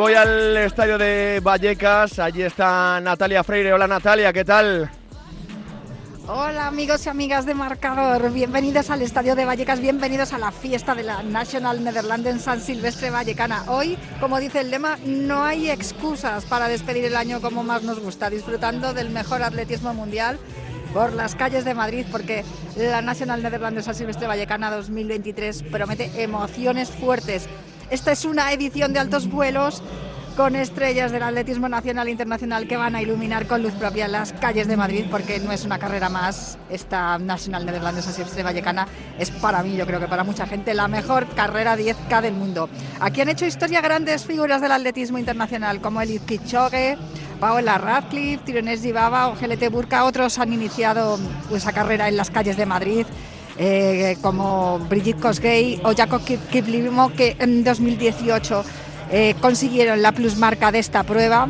voy al estadio de Vallecas. Allí está Natalia Freire. Hola Natalia, ¿qué tal? Hola amigos y amigas de Marcador, bienvenidos al Estadio de Vallecas, bienvenidos a la fiesta de la National Netherlands San Silvestre Vallecana. Hoy, como dice el lema, no hay excusas para despedir el año como más nos gusta, disfrutando del mejor atletismo mundial por las calles de Madrid, porque la National Netherlands San Silvestre Vallecana 2023 promete emociones fuertes. Esta es una edición de altos vuelos con estrellas del atletismo nacional e internacional que van a iluminar con luz propia las calles de Madrid, porque no es una carrera más. Esta National Netherlands Silvestre Vallecana es para mí, yo creo que para mucha gente, la mejor carrera 10K del mundo. Aquí han hecho historia grandes figuras del atletismo internacional, como Elid Kipchoge, Paola Radcliffe, Tirones Gibaba o Burka. Otros han iniciado esa carrera en las calles de Madrid. Eh, como Brigitte Kosgei o Jacob Kiplimo, que en 2018 eh, consiguieron la plusmarca de esta prueba.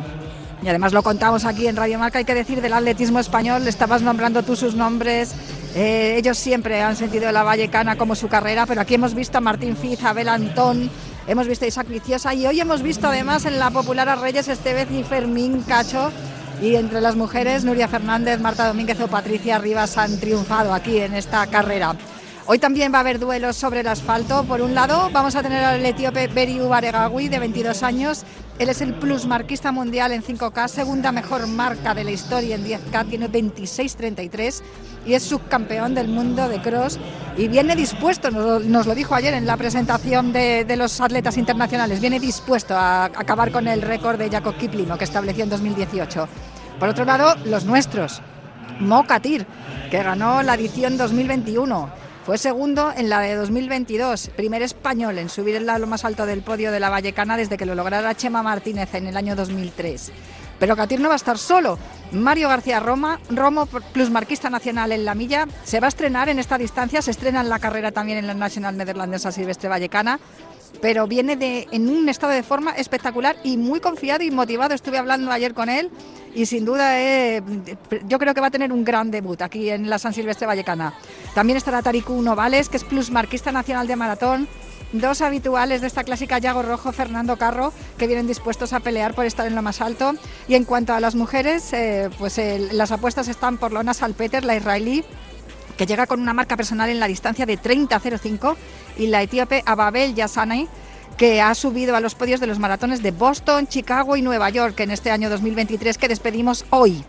Y además lo contamos aquí en Radio Marca, hay que decir del atletismo español, estabas nombrando tú sus nombres, eh, ellos siempre han sentido la Vallecana como su carrera, pero aquí hemos visto a Martín Fiz, Abel Antón, hemos visto a Isaac Viciosa y hoy hemos visto además en la popular a Reyes Estevez y Fermín Cacho. Y entre las mujeres, Nuria Fernández, Marta Domínguez o Patricia Rivas han triunfado aquí en esta carrera. Hoy también va a haber duelos sobre el asfalto. Por un lado, vamos a tener al etíope Beriu Baregawi, de 22 años. Él es el plusmarquista mundial en 5K, segunda mejor marca de la historia en 10K, tiene 26.33 y es subcampeón del mundo de cross y viene dispuesto, nos, lo dijo ayer en la presentación de, los atletas internacionales, viene dispuesto a acabar con el récord de Jacob Kiplimo que estableció en 2018. Por otro lado, los nuestros, Mo Katir, que ganó la edición 2021 fue segundo en la de 2022, primer español en subir en lo más alto del podio de la Vallecana desde que lo lograra Chema Martínez en el año 2003. Pero Catir no va a estar solo. Mario García Roma, Romo plusmarquista nacional en la milla, se va a estrenar en esta distancia, se estrena en la carrera también en la Nacional Neerlandesa Silvestre Vallecana pero viene de, en un estado de forma espectacular y muy confiado y motivado. Estuve hablando ayer con él y sin duda eh, yo creo que va a tener un gran debut aquí en la San Silvestre Vallecana. También estará Tariku Novales, que es plusmarquista nacional de maratón. Dos habituales de esta clásica Yago Rojo, Fernando Carro, que vienen dispuestos a pelear por estar en lo más alto. Y en cuanto a las mujeres, eh, pues las apuestas están por Lona Salpeter, la israelí, que llega con una marca personal en la distancia de 30.05 y la etíope Ababel Yassani que ha subido a los podios de los maratones de Boston, Chicago y Nueva York en este año 2023 que despedimos hoy.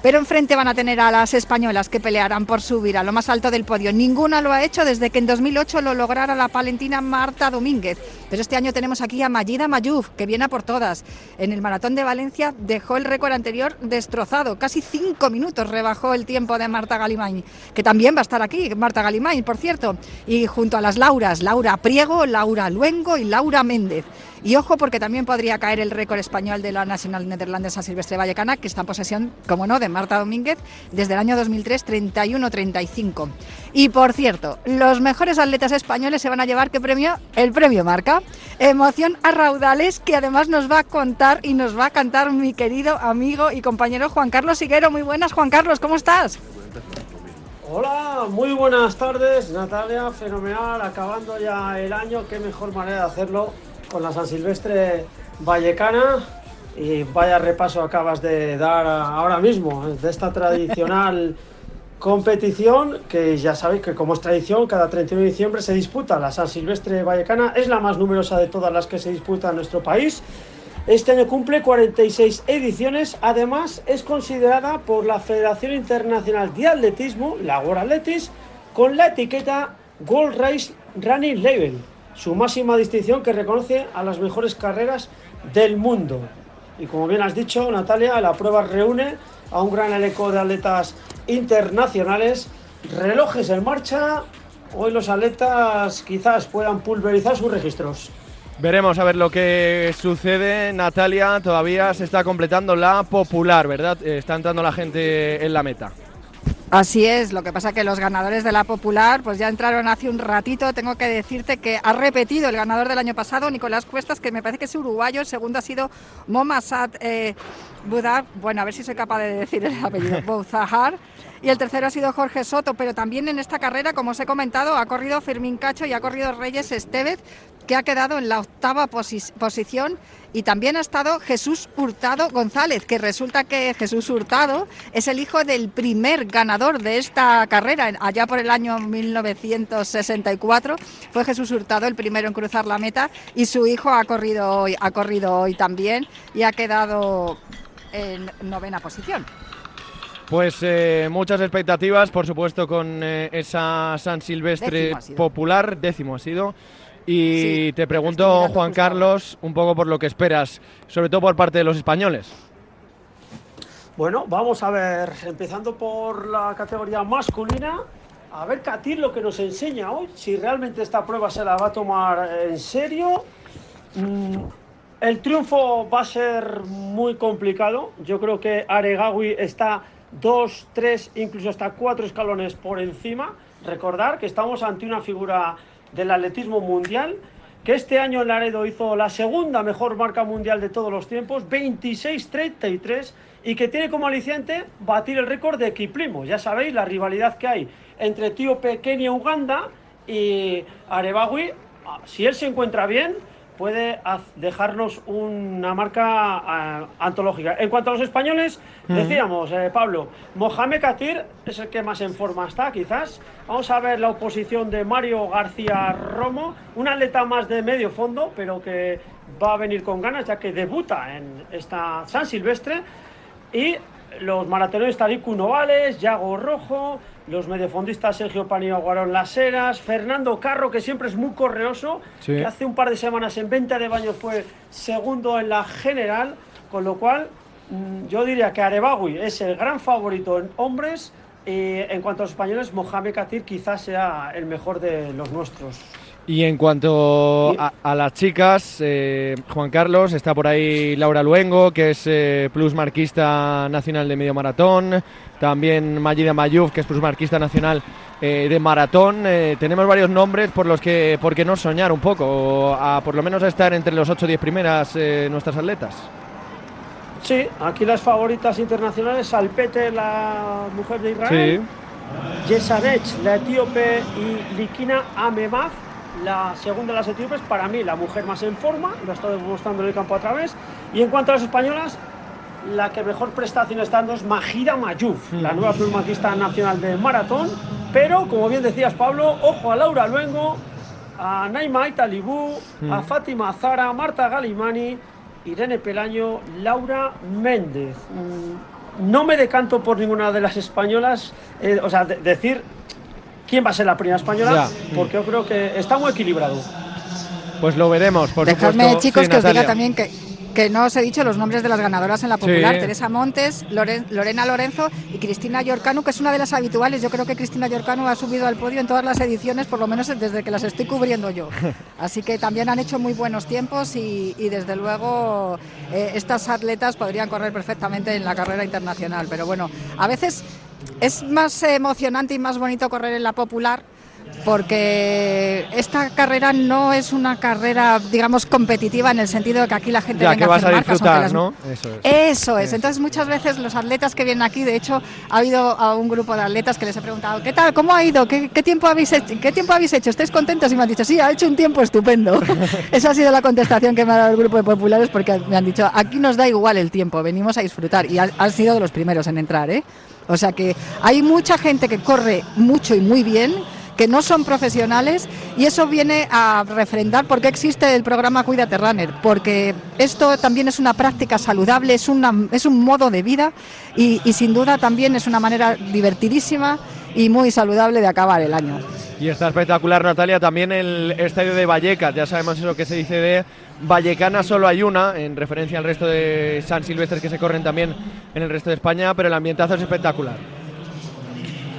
Pero enfrente van a tener a las españolas que pelearán por subir a lo más alto del podio. Ninguna lo ha hecho desde que en 2008 lo lograra la palentina Marta Domínguez. Pero este año tenemos aquí a Mayida Mayuf, que viene a por todas. En el maratón de Valencia dejó el récord anterior destrozado. Casi cinco minutos rebajó el tiempo de Marta Galimain, que también va a estar aquí, Marta Galimain, por cierto. Y junto a las Lauras, Laura Priego, Laura Luengo y Laura Méndez. Y ojo porque también podría caer el récord español de la Nacional Neerlandesa Silvestre Vallecana, que está en posesión, como no, de Marta Domínguez desde el año 2003, 31-35. Y por cierto, los mejores atletas españoles se van a llevar, ¿qué premio? El premio Marca. Emoción a raudales que además nos va a contar y nos va a cantar mi querido amigo y compañero Juan Carlos Siguero. Muy buenas, Juan Carlos, ¿cómo estás? Hola, muy buenas tardes, Natalia, fenomenal, acabando ya el año, qué mejor manera de hacerlo con la San Silvestre Vallecana. Y vaya repaso acabas de dar ahora mismo de esta tradicional competición que ya sabéis que como es tradición cada 31 de diciembre se disputa la San Silvestre Vallecana es la más numerosa de todas las que se disputa en nuestro país este año cumple 46 ediciones además es considerada por la Federación Internacional de Atletismo la World Athletics con la etiqueta Gold Race Running Label su máxima distinción que reconoce a las mejores carreras del mundo. Y como bien has dicho, Natalia, la prueba reúne a un gran elenco de atletas internacionales, relojes en marcha. Hoy los atletas quizás puedan pulverizar sus registros. Veremos a ver lo que sucede. Natalia, todavía se está completando la popular, ¿verdad? Eh, está entrando la gente en la meta. Así es, lo que pasa que los ganadores de la popular pues ya entraron hace un ratito. Tengo que decirte que ha repetido el ganador del año pasado, Nicolás Cuestas, que me parece que es uruguayo. El segundo ha sido Momasad eh, Budar. Bueno, a ver si soy capaz de decir el apellido. Bouzahar. Y el tercero ha sido Jorge Soto, pero también en esta carrera, como os he comentado, ha corrido Fermín Cacho y ha corrido Reyes Estevez, que ha quedado en la octava posición y también ha estado Jesús Hurtado González, que resulta que Jesús Hurtado es el hijo del primer ganador de esta carrera, allá por el año 1964. Fue Jesús Hurtado el primero en cruzar la meta y su hijo ha corrido hoy, ha corrido hoy también y ha quedado en novena posición. Pues eh, muchas expectativas, por supuesto, con eh, esa San Silvestre popular, décimo ha sido. Y te pregunto, Juan Carlos, un poco por lo que esperas, sobre todo por parte de los españoles. Bueno, vamos a ver, empezando por la categoría masculina, a ver Katir lo que nos enseña hoy, si realmente esta prueba se la va a tomar en serio. Mm, el triunfo va a ser muy complicado. Yo creo que Aregawi está dos, tres, incluso hasta cuatro escalones por encima. Recordar que estamos ante una figura del atletismo mundial, que este año en Laredo hizo la segunda mejor marca mundial de todos los tiempos, 26-33, y que tiene como aliciente batir el récord de Kiplimo. Ya sabéis la rivalidad que hay entre Etíope, Kenia, Uganda y Arebawi. Ah, si él se encuentra bien, puede dejarnos una marca eh, antológica. En cuanto a los españoles, decíamos, eh, Pablo, Mohamed Katir es el que más en forma está, quizás. Vamos a ver la oposición de Mario García Romo, un atleta más de medio fondo, pero que va a venir con ganas, ya que debuta en esta San Silvestre. Y los maratoneros Tariku Novales, Yago Rojo, los mediofondistas Sergio Panillo Aguarón Las Heras, Fernando Carro, que siempre es muy correoso, que hace un par de semanas en venta de baños fue segundo en la general, con lo cual mm, yo diría que Arebawi es el gran favorito en hombres. Y en cuanto a los españoles, Mohamed Katir quizás sea el mejor de los nuestros. Y en cuanto a, las chicas, eh, Juan Carlos, está por ahí Laura Luengo, que es eh, plus marquista nacional de medio maratón, también Mayida Mayuf, que es plus marquista nacional eh, de maratón. tenemos varios nombres por los que, por qué no soñar un poco, a por lo menos estar entre los 8 o 10 primeras nuestras atletas. Sí, aquí las favoritas internacionales, Salpete, la mujer de Israel, sí. la etíope, y Likina Amemaz, la segunda de las etíopes, para mí la mujer más en forma, lo ha estado demostrando en el campo a través. Y en cuanto a las españolas, la que mejor prestación está dando es Majida Mayuf, la nueva plumaquista nacional de maratón. Pero, como bien decías, Pablo, ojo a Laura Luengo, a Naima Italibú, a Fátima Zara, Marta Galimani, Irene Pelaño, Laura Méndez. Mm, no me decanto por ninguna de las españolas, eh, o sea, decir quién va a ser la primera española, porque yo creo que está muy equilibrado. Pues lo veremos, por Dejadme, chicos, que os diga también que, que no os he dicho los nombres de las ganadoras en la popular. Teresa Montes, Lorena Lorenzo y Cristina Yorcanu, que es una de las habituales. Yo creo que Cristina Yorcanu ha subido al podio en todas las ediciones, por lo menos desde que las estoy cubriendo yo. Así que también han hecho muy buenos tiempos y, desde luego eh, estas atletas podrían correr perfectamente en la carrera internacional. Pero bueno, a veces es más emocionante y más bonito correr en la popular porque esta carrera no es una carrera, digamos, competitiva en el sentido de que aquí la gente venga a hacer marcas, ¿no? Eso es. Eso es. Entonces muchas veces los atletas que vienen aquí, de hecho, ha habido a un grupo de atletas que les he preguntado, ¿qué tal? ¿Cómo ha ido? ¿Qué, tiempo habéis hecho? ¿Qué tiempo habéis hecho? ¿Estáis contentos? Y me han dicho, sí, ha hecho un tiempo estupendo. Esa ha sido la contestación que me ha dado el grupo de populares porque me han dicho, aquí nos da igual el tiempo, venimos a disfrutar y han sido de los primeros en entrar, ¿eh? O sea que hay mucha gente que corre mucho y muy bien que no son profesionales y eso viene a refrendar por qué existe el programa Cuídate Runner, porque esto también es una práctica saludable, es, una, es un modo de vida y, y sin duda también es una manera divertidísima y muy saludable de acabar el año. Y está espectacular, Natalia, también el estadio de Vallecas. Ya sabemos eso que se dice de Vallecana, solo hay una, en referencia al resto de San Silvestres que se corren también en el resto de España, pero el ambientazo es espectacular.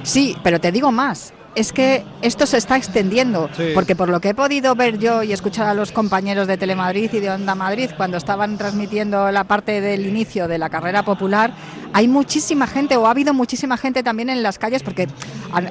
Sí, pero te digo más es que esto se está extendiendo, porque por lo que he podido ver yo y escuchar a los compañeros de Telemadrid y de Onda Madrid cuando estaban transmitiendo la parte del inicio de la carrera popular, hay muchísima gente o ha habido muchísima gente también en las calles porque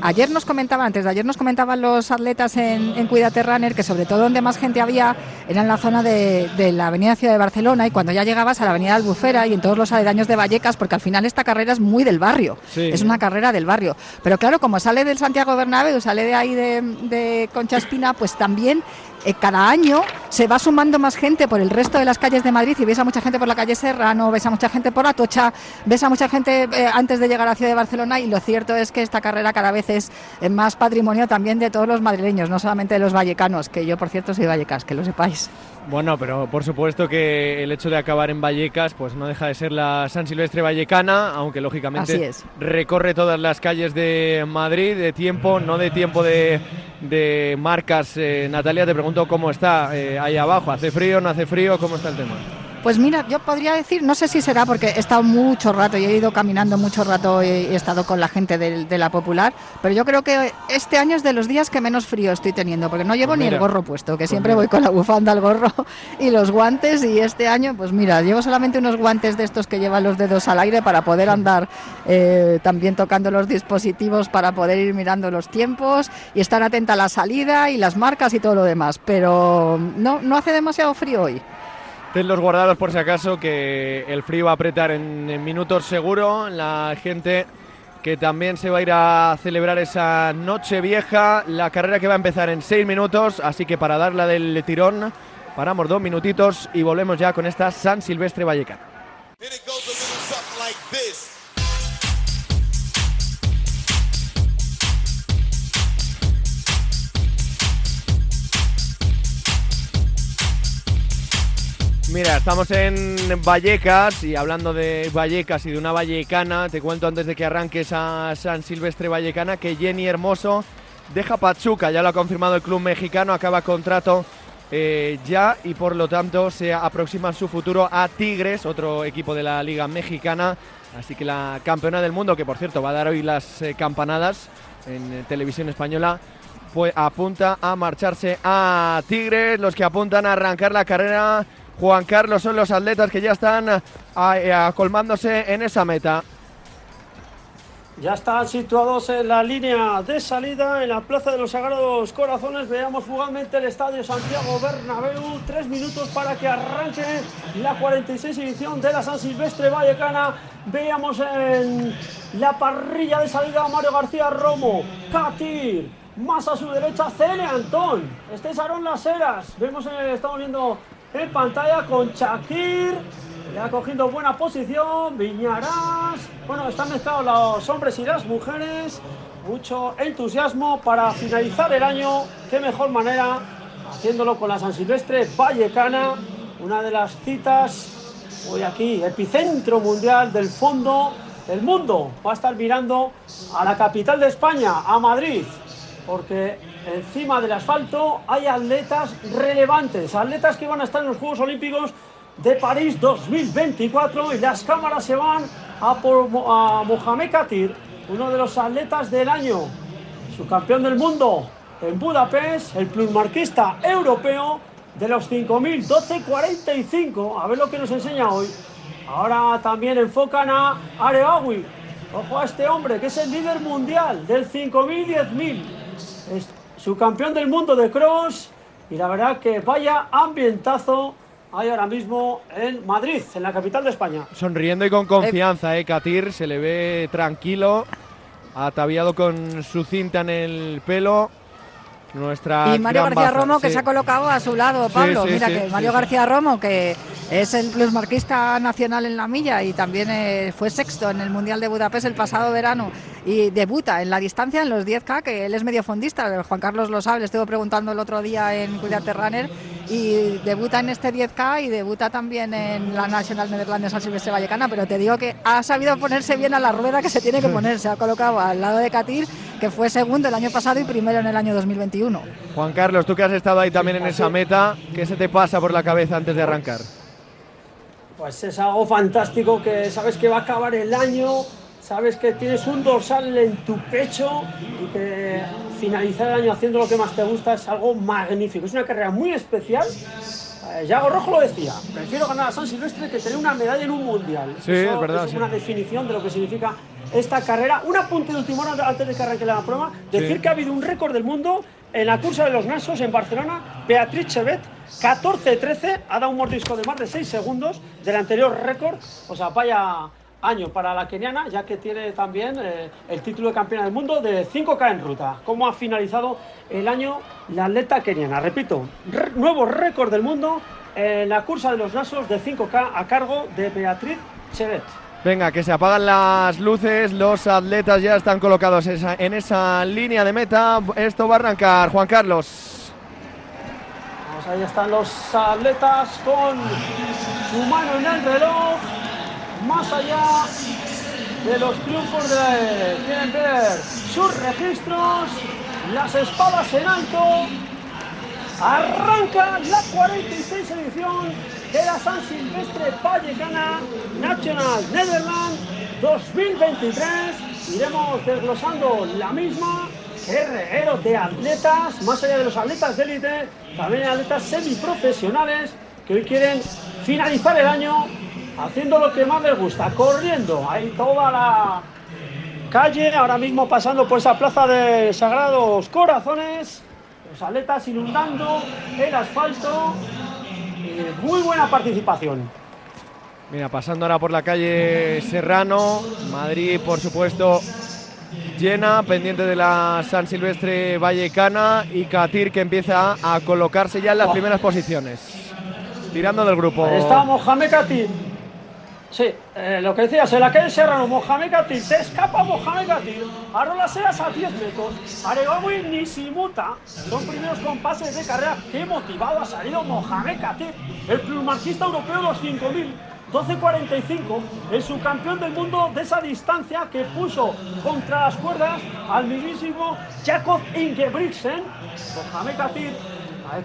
ayer nos comentaban, antes de ayer nos comentaban los atletas en, en Cuídate Runner que sobre todo donde más gente había era en la zona de, la Avenida Ciudad de Barcelona y cuando ya llegabas a la Avenida Albufera y en todos los aledaños de Vallecas porque al final esta carrera es muy del barrio, es una carrera del barrio. Pero claro, como sale del Santiago Bernabéu, sale de ahí de, Concha Espina, pues también eh, cada año se va sumando más gente por el resto de las calles de Madrid y ves a mucha gente por la calle Serrano, ves a mucha gente por Atocha, ves a mucha gente eh, antes de llegar a ciudad de Barcelona y lo cierto es que esta carrera cada vez es más patrimonio también de todos los madrileños, no solamente de los vallecanos, que yo por cierto soy vallecas, que lo sepáis. Bueno, pero por supuesto que el hecho de acabar en Vallecas pues no deja de ser la San Silvestre vallecana, aunque lógicamente recorre todas las calles de Madrid de tiempo, no de tiempo de, marcas. Eh, Natalia, te pregunto cómo está eh, ahí abajo. ¿Hace frío, no hace frío? ¿Cómo está el tema? Pues mira, yo podría decir, no sé si será porque he estado mucho rato y he ido caminando mucho rato y he estado con la gente de, la popular, pero yo creo que este año es de los días que menos frío estoy teniendo, porque no llevo pues ni el gorro puesto, que pues siempre voy con la bufanda, el gorro y los guantes, y este año, pues mira, llevo solamente unos guantes de estos que llevan los dedos al aire para poder andar eh, también tocando los dispositivos, para poder ir mirando los tiempos y estar atenta a la salida y las marcas y todo lo demás, pero no, no hace demasiado frío hoy. Tenlos guardados por si acaso que el frío va a apretar en, minutos seguro. La gente que también se va a ir a celebrar esa noche vieja. La carrera que va a empezar en seis minutos, así que para darla del tirón, paramos dos minutitos y volvemos ya con esta San Silvestre Vallecana. Mira, estamos en Vallecas y hablando de Vallecas y de una vallecana, te cuento antes de que arranques a San Silvestre Vallecana que Jenny Hermoso deja Pachuca, ya lo ha confirmado el club mexicano, acaba contrato eh, ya y por lo tanto se aproxima su futuro a Tigres, otro equipo de la Liga Mexicana. Así que la campeona del mundo, que por cierto va a dar hoy las eh, campanadas en eh, televisión española, pues apunta a marcharse a Tigres, los que apuntan a arrancar la carrera Juan Carlos son los atletas que ya están eh, eh, colmándose en esa meta. Ya están situados en la línea de salida en la Plaza de los Sagrados Corazones. Veamos fugazmente el Estadio Santiago Bernabéu. Tres minutos para que arranque la 46 edición de la San Silvestre Vallecana. Veamos en la parrilla de salida a Mario García Romo, Katir, más a su derecha Cele Antón, este es Aaron Las Heras. Vemos, eh, estamos viendo en pantalla con Shakir. Ya cogiendo buena posición. Viñarás. Bueno, están mezclados los hombres y las mujeres. Mucho entusiasmo para finalizar el año. Qué mejor manera haciéndolo con la San Silvestre Vallecana. Una de las citas hoy aquí, epicentro mundial del fondo del mundo. Va a estar mirando a la capital de España, a Madrid, porque encima del asfalto hay atletas relevantes, atletas que van a estar en los Juegos Olímpicos de París 2024 y las cámaras se van a a Mohamed Katir, uno de los atletas del año, su campeón del mundo en Budapest, el plusmarquista europeo de los 5.000, 12.45, a ver lo que nos enseña hoy. Ahora también enfocan a Areawi, ojo a este hombre que es el líder mundial del 5.000 y 10.000 su campeón del mundo de cross. Y la verdad que vaya ambientazo hay ahora mismo en Madrid, en la capital de España. Sonriendo y con confianza, eh, Katir se le ve tranquilo, ataviado con su cinta en el pelo. Nuestra y Mario García Romo que se ha colocado a su lado, Pablo. Mira que Mario García Romo, que es el plusmarquista nacional en la milla y también eh, fue sexto en el Mundial de Budapest el pasado verano y debuta en la distancia en los 10K, que él es medio fondista, Juan Carlos lo sabe, le estuve preguntando el otro día en Cuidate Runner y debuta en este 10K y debuta también en la National Netherlands San Silvestre Vallecana, pero te digo que ha sabido ponerse bien a la rueda que se tiene que poner, se ha colocado al lado de Katir, que fue segundo el año pasado y primero en el año 2021. Juan Carlos, tú que has estado ahí también en esa meta, ¿qué se te pasa por la cabeza antes de arrancar? Pues es algo fantástico que sabes que va a acabar el año, sabes que tienes un dorsal en tu pecho y que finalizar el año haciendo lo que más te gusta es algo magnífico. Es una carrera muy especial eh, Yago Rojo lo decía, prefiero ganar a San Silvestre que tener una medalla en un mundial. Sí, es verdad. Es una definición de lo que significa esta carrera. Un apunte de último hora antes de que arranque la prueba. Decir que ha habido un récord del mundo en la cursa de los Nasos en Barcelona. Beatriz Chevet, 14-13, ha dado un mordisco de más de 6 segundos del anterior récord. O sea, vaya año para la keniana, ya que tiene también eh, el título de campeona del mundo de 5K en ruta. ¿Cómo ha finalizado el año la atleta keniana? Repito, nuevo récord del mundo en la cursa de los nasos de 5K a cargo de Beatriz Chevet. Venga, que se apagan las luces, los atletas ya están colocados en esa línea de meta. Esto va a arrancar, Juan Carlos. Ahí están los atletas con su mano en el reloj más allá de los triunfos de quieren ver sus registros, las espadas en alto. Arranca la 46 edición de la San Silvestre Vallecana National Netherlands 2023. Iremos desglosando la misma. Guerrero de atletas, más allá de los atletas de élite, también atletas semiprofesionales que hoy quieren finalizar el año haciendo lo que más les gusta, corriendo. Hay toda la calle, ahora mismo pasando por esa plaza de Sagrados Corazones, los atletas inundando el asfalto. muy buena participación. Mira, pasando ahora por la calle Serrano, Madrid, por supuesto, llena, pendiente de la San Silvestre Vallecana y Catir que empieza a colocarse ya en las oh. primeras posiciones. Tirando del grupo. Ahí está Mohamed Katir Sí, eh, lo que decía, se la calle Serrano, Mohamed Katir, se escapa Mohamed Katir, Arola Seas a 10 metros, Aregawi Nisimuta, son primeros compases de carrera, qué motivado ha salido Mohamed Katir, el plumarquista europeo de los 5000, 12.45, el subcampeón del mundo de esa distancia que puso contra las cuerdas al mismísimo Jacob Ingebrigtsen, Mohamed Katir,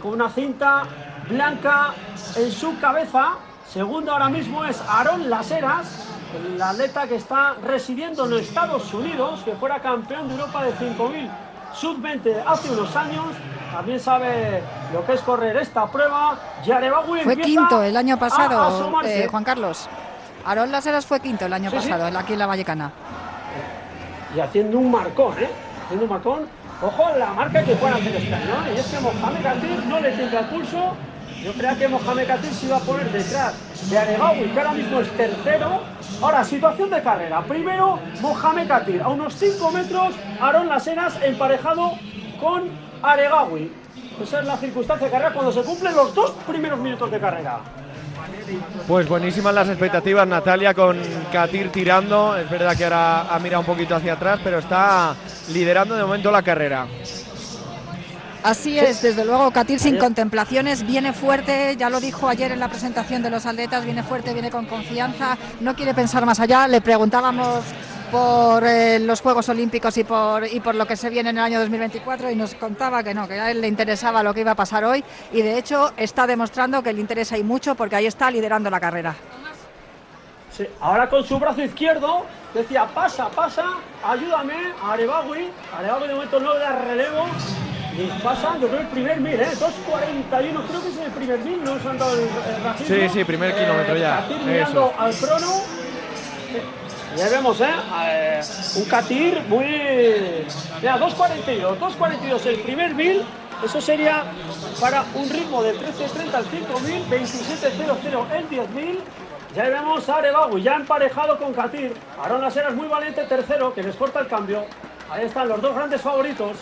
con una cinta blanca en su cabeza, Segundo ahora mismo es Aaron Laseras, el atleta que está residiendo en Estados Unidos, que fuera campeón de Europa de 5000 sub-20 hace unos años. También sabe lo que es correr esta prueba. fue quinto el año pasado, eh, Juan Carlos. Aaron Laseras fue quinto el año pasado, aquí en la Vallecana. Y haciendo un marcón, ¿eh? Haciendo un marcón. Ojo la marca que puede hacer este año. ¿eh? Y es que Mohamed Katir no le tiembla el pulso yo creía que Mohamed Katir se iba a poner detrás de Aregawi, que ahora mismo es tercero. Ahora, situación de carrera. Primero, Mohamed Katir, a unos 5 metros, Aaron Lasenas emparejado con Aregawi. Esa es la circunstancia de carrera cuando se cumplen los dos primeros minutos de carrera. Pues buenísimas las expectativas, Natalia, con Katir tirando. Es verdad que ahora ha mirado un poquito hacia atrás, pero está liderando de momento la carrera. Así es, desde luego, Katir sin contemplaciones, viene fuerte, ya lo dijo ayer en la presentación de los atletas, viene fuerte, viene con confianza, no quiere pensar más allá. Le preguntábamos por eh, los Juegos Olímpicos y por, y por lo que se viene en el año 2024 y nos contaba que no, que a él le interesaba lo que iba a pasar hoy y de hecho está demostrando que le interesa y mucho porque ahí está liderando la carrera. Sí, ahora con su brazo izquierdo decía pasa, pasa, ayúdame, Arebawi, Arebawi de momento no da relevo, y pasa, yo creo, el primer mil, ¿eh? 2.41, creo que es el primer mil, ¿no? Se han dado el, Sí, sí, primer eh, kilómetro ya. mirando al crono. Ya vemos, ¿eh? ¿eh? Un Katir muy. Mira, 2.42, 2.42 el primer mil. Eso sería para un ritmo de 13.30 al 5.000, 27.00 el 10.000. Ya vemos a Arebawi ya emparejado con Katir. Aaron Lasera es muy valiente, tercero, que les corta el cambio. Ahí están los dos grandes favoritos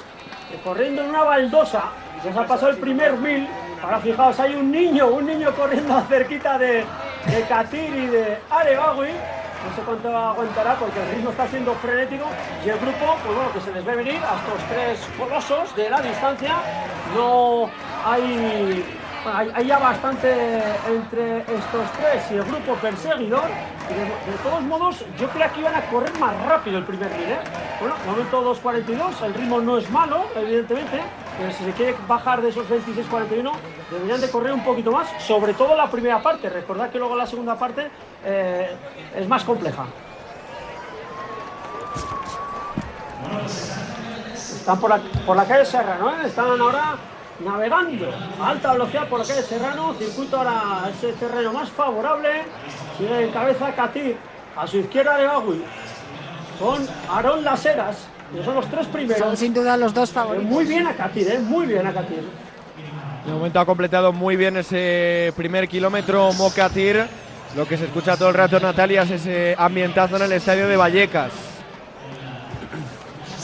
corriendo en una baldosa. Se ha pasado el primer mil. Ahora fijaos, hay un niño, un niño corriendo cerquita de, de Katir y de Aregawi. No sé cuánto aguantará porque el ritmo está siendo frenético y el grupo, pues bueno, que se les ve venir a estos tres colosos de la distancia. No hay hay, ya bastante entre estos tres y el grupo perseguidor. de, todos modos, yo creo que iban a correr más rápido el primer mil. ¿eh? Bueno, momento 2.42, el ritmo no es malo, evidentemente. Pero si se quiere bajar de esos 26.41, deberían de correr un poquito más, sobre todo la primera parte. Recordad que luego la segunda parte eh, es más compleja. Están por la, por la calle Serra, ¿no? Están ahora navegando a alta velocidad por aquel serrano, circuito ahora ese terreno más favorable, sigue en cabeza Katir, a su izquierda de Bagui, con Aarón Laseras, y son los tres primeros. Son sin duda los dos Eh, favoritos. Muy bien a Katir, eh, muy bien a Katir. De momento ha completado muy bien ese primer kilómetro Mocatir. Lo que se escucha todo el rato, Natalia, es ese ambientazo en el estadio de Vallecas.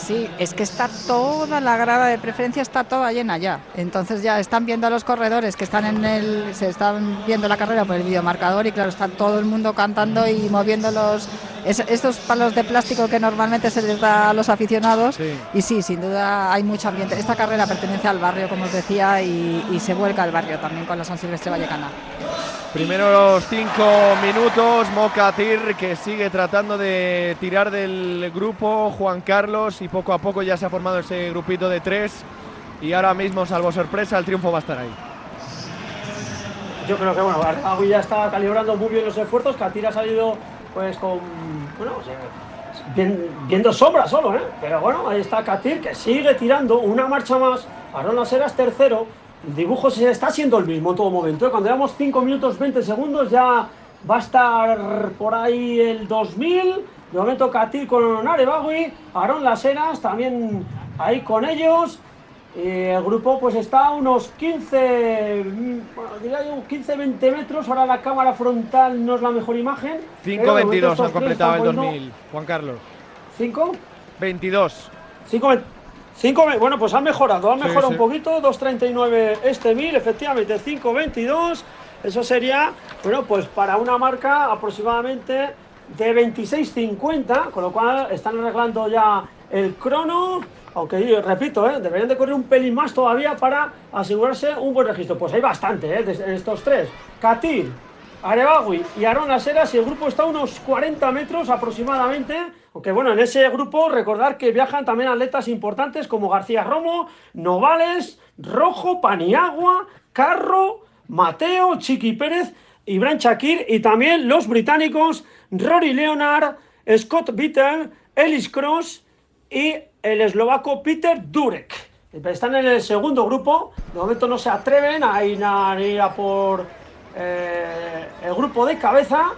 Sí, es que está toda la grada de preferencia está toda llena ya. Entonces ya están viendo a los corredores que están en el se están viendo la carrera por el videomarcador y claro, está todo el mundo cantando y moviendo los es- estos palos de plástico que normalmente se les da a los aficionados. Sí. Y sí, sin duda hay mucho ambiente. Esta carrera pertenece al barrio, como os decía, y, y se vuelca al barrio también con la San Silvestre Vallecana. Primero los cinco minutos, Mocatir que sigue tratando de tirar del grupo, Juan Carlos, y poco a poco ya se ha formado ese grupito de tres. Y ahora mismo, salvo sorpresa, el triunfo va a estar ahí. Yo creo que bueno, Agui ya está calibrando muy bien los esfuerzos, Katir ha salido pues con bueno, bien- viendo sombras solo, ¿eh? Pero bueno, ahí está Katir que sigue tirando una marcha más, Aaron Laseras tercero, el dibujo se está siendo el mismo en todo momento, ¿eh? cuando llevamos 5 minutos 20 segundos ya va a estar por ahí el 2000, de momento Katir con Arebagui, Aaron Laseras también ahí con ellos, y el grupo pues está a unos 15, mm, bueno, diría yo 15-20 metros. Ahora la cámara frontal no es la mejor imagen. pero de momento 5.22 estos han completado el están poniendo 2000, Juan Carlos. ¿Cinco? 22. 5, 5, bueno, pues han mejorado, han Sí, mejorado sí. un poquito, 2.39 este 1000, efectivamente 5.22, eso sería, bueno, pues para una marca aproximadamente de 26.50, con lo cual están arreglando ya el crono, aunque repito, ¿eh? deberían de correr un pelín más todavía para asegurarse un buen registro. Pues hay bastante, ¿eh? de estos tres, Katir, Arebagui y Aaron Aseras y el grupo está a unos 40 metros aproximadamente. Aunque bueno, en ese grupo recordar que viajan también atletas importantes como García Romo, Novales, Rojo, Paniagua, Carro, Mateo, Chiqui Pérez, Ibrahim Shakir y también los británicos Rory Leonard, Scott Bittel, Ellis Cross y el eslovaco Peter Durek. Están en el segundo grupo, de momento no se atreven a ir a, por eh, el grupo de cabeza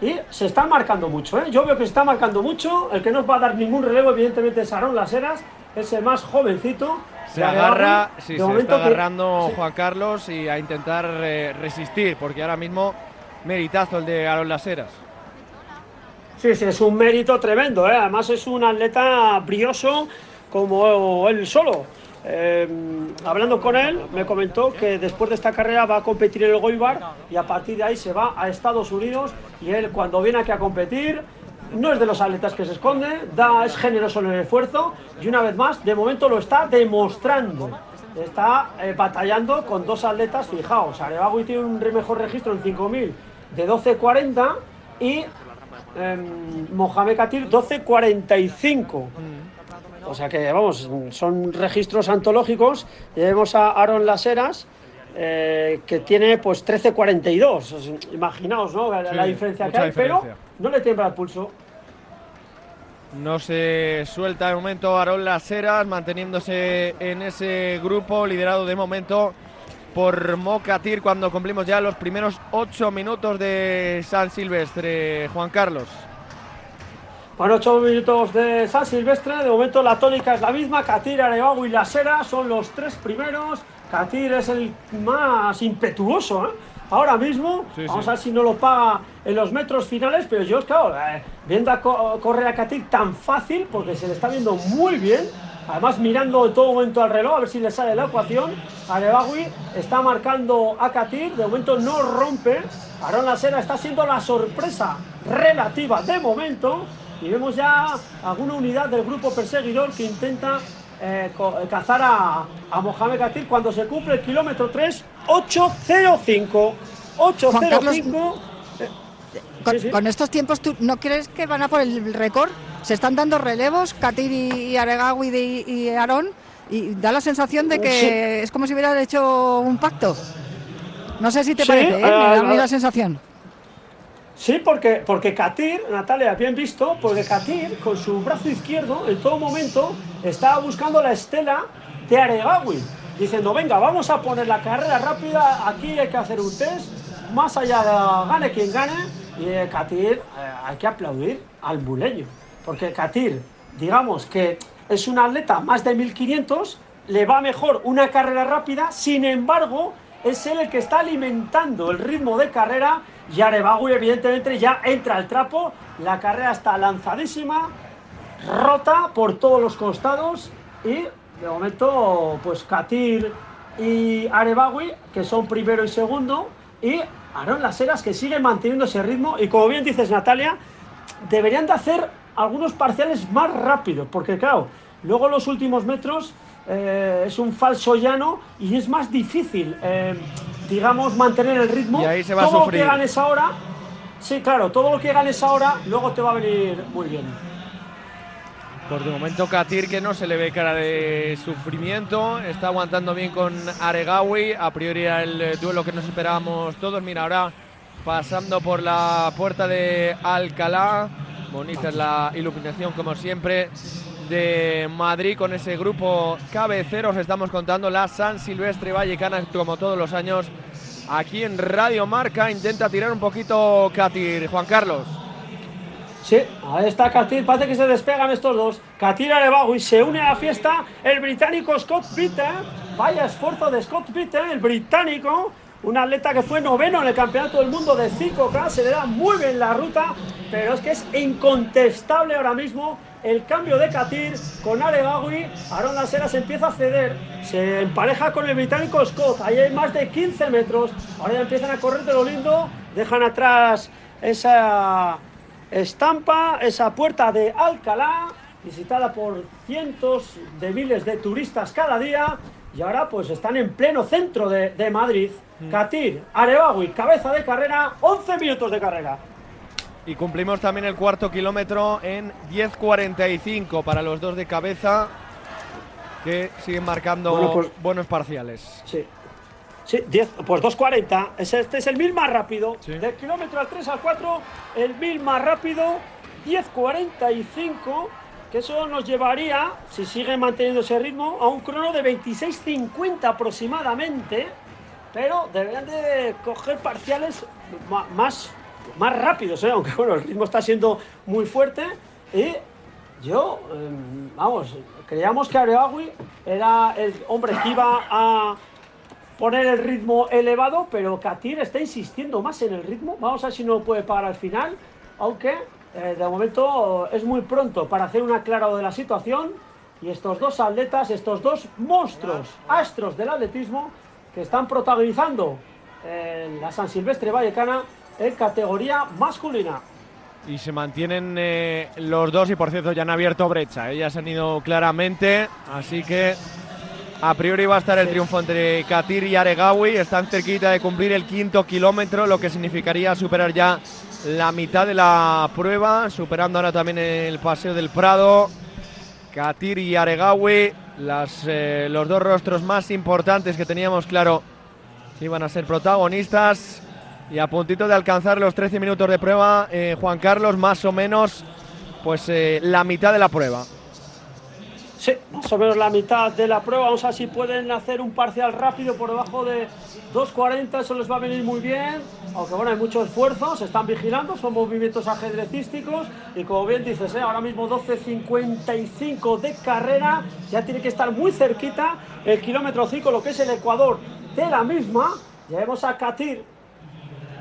y se están marcando mucho. ¿eh? Yo veo que se está marcando mucho, el que no va a dar ningún relevo evidentemente es Aaron Laseras, es el más jovencito. Se agarra, sí, se está agarrando. Juan Carlos y a intentar eh, resistir, porque ahora mismo meritazo el de Aaron Laseras. Sí, sí, es un mérito tremendo, ¿eh? además es un atleta brioso como él solo. Eh, hablando con él, me comentó que después de esta carrera va a competir en el Goibar y a partir de ahí se va a Estados Unidos y él cuando viene aquí a competir no es de los atletas que se esconde, da, es generoso en el esfuerzo y una vez más, de momento lo está demostrando. Está eh, batallando con dos atletas, fijaos, Arebagui tiene un mejor registro en 5000 de 12.40 y em, Mohamed Katir 12.45. O sea que, vamos, son registros antológicos. Y vemos a Aaron Laseras, eh, que tiene pues 13.42. Imaginaos, ¿no? La, Sí, la diferencia que hay, pero diferencia. no le tiembla el pulso. No se suelta de momento Aaron Laseras, manteniéndose en ese grupo, liderado de momento por Mocatir, cuando cumplimos ya los primeros ocho minutos de San Silvestre. Juan Carlos. Bueno, 8 minutos de San Silvestre. De momento la tónica es la misma. Katir, Arebago y Lasera son los tres primeros. Katir es el más impetuoso, ¿eh? Ahora mismo, Sí, vamos sí. a ver si no lo paga en los metros finales, pero yo, claro, eh, viendo a co- correr a Katir tan fácil, porque se le está viendo muy bien, además mirando en todo momento al reloj, a ver si le sale la ecuación, Arebagui está marcando a Katir, de momento no rompe, Aaron Lasera está siendo la sorpresa relativa de momento, y vemos ya alguna unidad del grupo perseguidor que intenta eh, eh, cazar a, a Mohamed Katir cuando se cumple el kilómetro 3, 805. 805. eh, Con, Sí, sí. con estos tiempos, ¿tú no crees que van a por el récord? Se están dando relevos, Katir y, Aregawi y, y Aarón, y da la sensación de que Sí. es como si hubieran hecho un pacto. No sé si te parece, ¿eh? me da a mí la sensación. Sí, porque, porque Katir, Natalia, bien visto, porque Katir con su brazo izquierdo en todo momento estaba buscando la estela de Aregawi. diciendo, venga, vamos a poner la carrera rápida, aquí hay que hacer un test, más allá de gane quien gane, y eh, Katir eh, hay que aplaudir al buleño, porque Katir, digamos que es un atleta más de 1500, le va mejor una carrera rápida, sin embargo, es él el que está alimentando el ritmo de carrera y Arebagui evidentemente ya entra al trapo, la carrera está lanzadísima, rota por todos los costados y de momento pues Katir y Arebagui que son primero y segundo y Aaron Las que sigue manteniendo ese ritmo. Y como bien dices Natalia, deberían de hacer algunos parciales más rápidos porque claro, luego los últimos metros eh, es un falso llano y es más difícil, eh, digamos, mantener el ritmo. Y ahí se va todo a lo que ganes ahora, sí, claro, todo lo que ganes ahora, luego te va a venir muy bien. Por de momento Katir que no se le ve cara de sufrimiento, está aguantando bien con Aregawi, a priori era el eh, duelo que nos esperábamos todos, mira ahora pasando por la puerta de Alcalá, bonita es la iluminación como siempre, de Madrid con ese grupo cabecero. Os estamos contando la San Silvestre Vallecana, como todos los años, aquí en Radio Marca. Intenta tirar un poquito Katir, Juan Carlos. Sí, ahí está Katir, parece que se despegan estos dos. Katir Arebago y se une a la fiesta el británico Scott Peter. Vaya esfuerzo de Scott Peter, el británico. Un atleta que fue noveno en el Campeonato del Mundo de 5K, se le da muy bien la ruta, pero es que es incontestable ahora mismo el cambio de Katir con Arebagui, Aaron Lasera se empieza a ceder, se empareja con el británico Scott, ahí hay más de 15 metros, ahora ya empiezan a correr de lo lindo, dejan atrás esa estampa, esa puerta de Alcalá, visitada por cientos de miles de turistas cada día, y ahora pues están en pleno centro de, Madrid. Mm. Katir, Arebagui, cabeza de carrera, 11 minutos de carrera. Y cumplimos también el cuarto kilómetro en 10.45 para los dos de cabeza que siguen marcando pues- buenos parciales. Sí. Sí, 10, pues 2.40. Este es el mil más rápido. Del kilómetro al 3 al 4, el mil más rápido. 10.45. Que eso nos llevaría, si sigue manteniendo ese ritmo, a un crono de 26.50 aproximadamente. Pero deberían de coger parciales más más rápidos, ¿eh? aunque bueno, el ritmo está siendo muy fuerte. Y yo, em, vamos, creíamos que Areagui era el hombre que iba a poner el ritmo elevado, pero Katir está insistiendo más en el ritmo. Vamos a ver si no puede parar al final, aunque eh, de momento es muy pronto para hacer un aclarado de la situación. Y estos dos atletas, estos dos monstruos, astros del atletismo, que están protagonizando en la San Silvestre Vallecana, en categoría masculina. Y se mantienen eh, los dos y por cierto ya han abierto brecha, ellas se han ido claramente, así que a priori va a estar el triunfo entre Katir y Aregawi, están cerquita de cumplir el quinto kilómetro, lo que significaría superar ya la mitad de la prueba, superando ahora también el paseo del Prado. Katir y Aregawi, las, eh, los dos rostros más importantes que teníamos claro iban a ser protagonistas. Y a puntito de alcanzar los 13 minutos de prueba, eh, Juan Carlos, más o menos pues eh, la mitad de la prueba. Sí, más o menos la mitad de la prueba. Vamos a si pueden hacer un parcial rápido por debajo de 2.40. Eso les va a venir muy bien. Aunque bueno, hay mucho esfuerzo. Se están vigilando. Son movimientos ajedrecísticos. Y como bien dices, ¿eh? ahora mismo 12.55 de carrera. Ya tiene que estar muy cerquita el kilómetro 5, lo que es el Ecuador de la misma. Ya vemos a Katir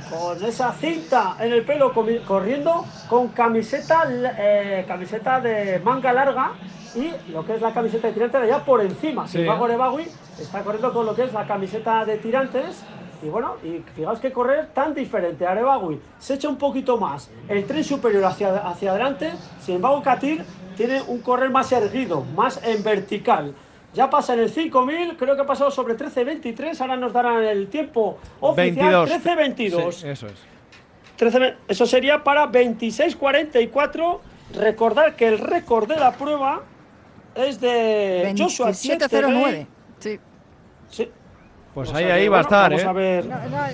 con esa cinta en el pelo corriendo con camiseta eh, camiseta de manga larga y lo que es la camiseta de tirantes allá por encima. Sí. Sin embargo, está corriendo con lo que es la camiseta de tirantes. Y bueno, y fijaos que correr tan diferente. Arebagui se echa un poquito más el tren superior hacia, hacia adelante. Sin embargo, Katir tiene un correr más erguido, más en vertical. Ya pasa en el 5000, creo que ha pasado sobre 13.23, ahora nos darán el tiempo oficial 13.22. eso es. 13, eso sería para 26.44. Recordar que el récord de la prueba es de Joshua 2709. Sí. Sí. Pues ahí, ahí va a estar, vamos ¿eh? A ver.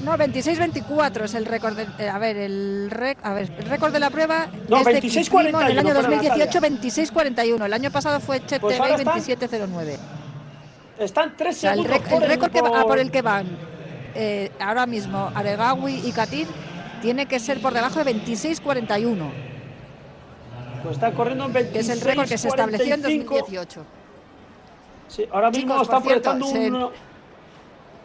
No, 26-24 es el récord. De, eh, a ver, el, a ver, el récord de la prueba no, es 26, de en el año 2018 26-41. El año pasado fue Chet pues 27-09. Están tres O sea, el, rec- el récord que va- por- ah, por el que van eh, ahora mismo Aregawi y Katir tiene que ser por debajo de 26.41, Pues está corriendo en 26, que es el récord que se estableció en 45. 2018. Sí, ahora mismo Chicos, está por cierto, proyectando se- un...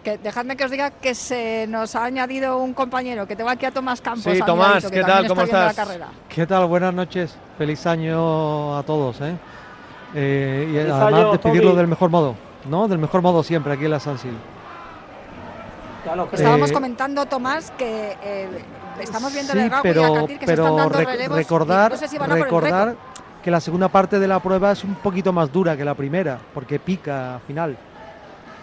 Que dejadme que os diga que se nos ha añadido un compañero, que tengo aquí a Tomás Campos. Sí, Tomás, ¿qué también tal? ¿Cómo está viendo estás? La carrera. ¿Qué tal? Buenas noches. Feliz año a todos. ¿eh? Eh, y Feliz además año, despedirlo Tommy. del mejor modo. ¿No? Del mejor modo siempre aquí en la San Sil. Estábamos Eh, comentando, Tomás, que eh, estamos viendo Sí, a Aregawi y a pero, Katir que se están pero dando rec- relevos. recordar, no sé si van a por el recordar que la segunda parte de la prueba es un poquito más dura que la primera, porque pica al final.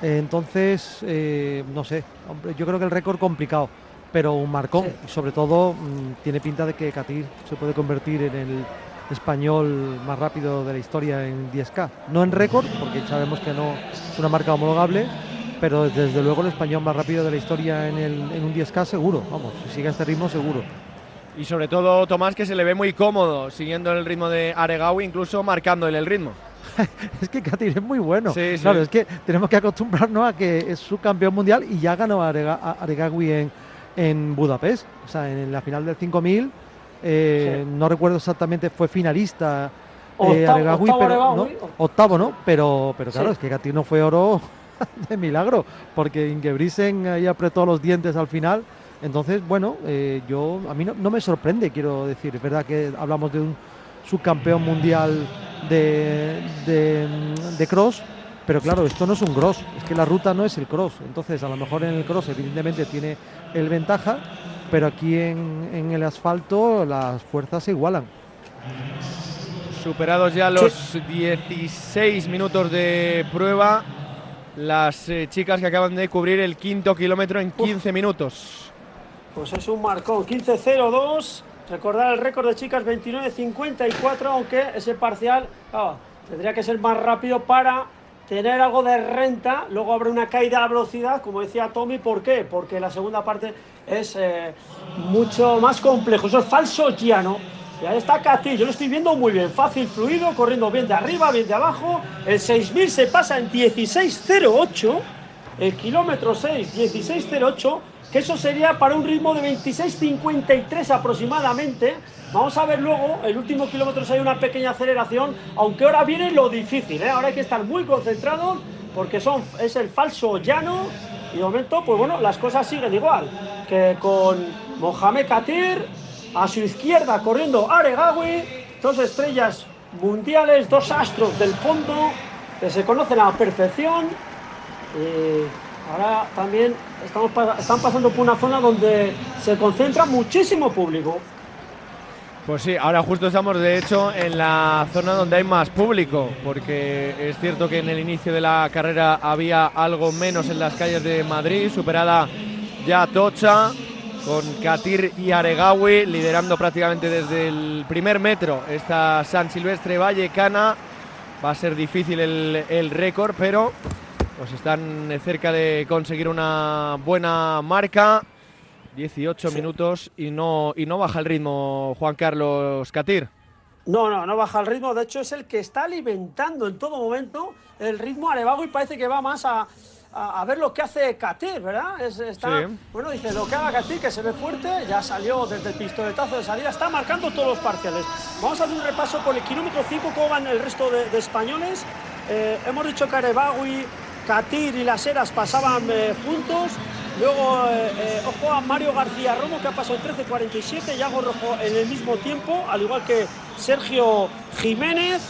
Eh, entonces, eh, no sé, hombre, yo creo que el récord complicado, pero un marcón. Sí. Y sobre todo, mm, tiene pinta de que Katir se puede convertir en el español más rápido de la historia en 10K. No en récord, porque sabemos que no es una marca homologable, pero desde luego el español más rápido de la historia en, el- en un 10K seguro. Vamos, si sigue a este ritmo seguro. Y sobre todo Tomás que se le ve muy cómodo siguiendo el ritmo de Aregawi, incluso marcándole el ritmo. Es que Katir es muy bueno. Sí, es que tenemos que acostumbrarnos a que es su campeón mundial y ya ganó a Arega- a Aregawi en, en Budapest. O sea, en la final del 5000. eh, No recuerdo exactamente, fue finalista. eh, Octavo- Aregawi, octavo pero, Aregawi. ¿no? Octavo, ¿no? Pero, pero claro, es que Katir no fue oro de milagro, porque Ingebrigtsen ahí apretó los dientes al final. Entonces, bueno, eh, yo a mí no, no me sorprende, quiero decir. Es verdad que hablamos de un subcampeón mundial de, de, de cross, pero claro, esto no es un cross, es que la ruta no es el cross. Entonces, a lo mejor en el cross, evidentemente, tiene el ventaja, pero aquí en, en el asfalto las fuerzas se igualan. Superados ya los 16 minutos de prueba, las eh, chicas que acaban de cubrir el quinto kilómetro en 15 minutos. Pues es un marcón, 15-0-2. Recordar el récord de chicas 29-54, aunque ese parcial tendría que ser más rápido para tener algo de renta. Luego habrá una caída a la velocidad, como decía Tommy. ¿Por qué? Porque la segunda parte es eh, mucho más complejo. Eso es falso llano. Y ahí está Katy, yo lo estoy viendo muy bien, fácil, fluido, corriendo bien de arriba, bien de abajo. El 6000 se pasa en 16.08. El kilómetro 6, 16.08, que eso sería para un ritmo de 26.53 aproximadamente. Vamos a ver luego, el último kilómetro hay una pequeña aceleración, aunque ahora viene lo difícil, ¿eh? ahora hay que estar muy concentrados porque son, es el falso llano y de momento, pues bueno, las cosas siguen igual, que con Mohamed Katir, a su izquierda corriendo Aregawi, dos estrellas mundiales, dos astros del fondo que se conocen a la perfección. Ahora también estamos, están pasando por una zona donde se concentra muchísimo público. Pues sí, ahora justo estamos de hecho en la zona donde hay más público, porque es cierto que en el inicio de la carrera había algo menos en las calles de Madrid, superada ya Tocha, con Katir y Aregawi liderando prácticamente desde el primer metro esta San Silvestre Vallecana. Va a ser difícil el, el récord, pero pues están cerca de conseguir una buena marca. 18 Sí. minutos y no, y no baja el ritmo Juan Carlos Catir. No, no, no baja el ritmo. De hecho, es el que está alimentando en todo momento el ritmo Arevago y parece que va más a, a, a ver lo que hace Katir, ¿verdad? Es- está, Sí. Bueno, dice lo que haga Katir, que se ve fuerte. Ya salió desde el pistoletazo de salida. Está marcando todos los parciales. Vamos a hacer un repaso por el kilómetro 5, cómo van el resto de, de españoles. Eh, hemos dicho que Arebagui, Katir y Las Heras pasaban eh, juntos. Luego, eh, eh, ojo a Mario García Romo, que ha pasado en 13.47, Yago Rojo en el mismo tiempo, al igual que Sergio Jiménez.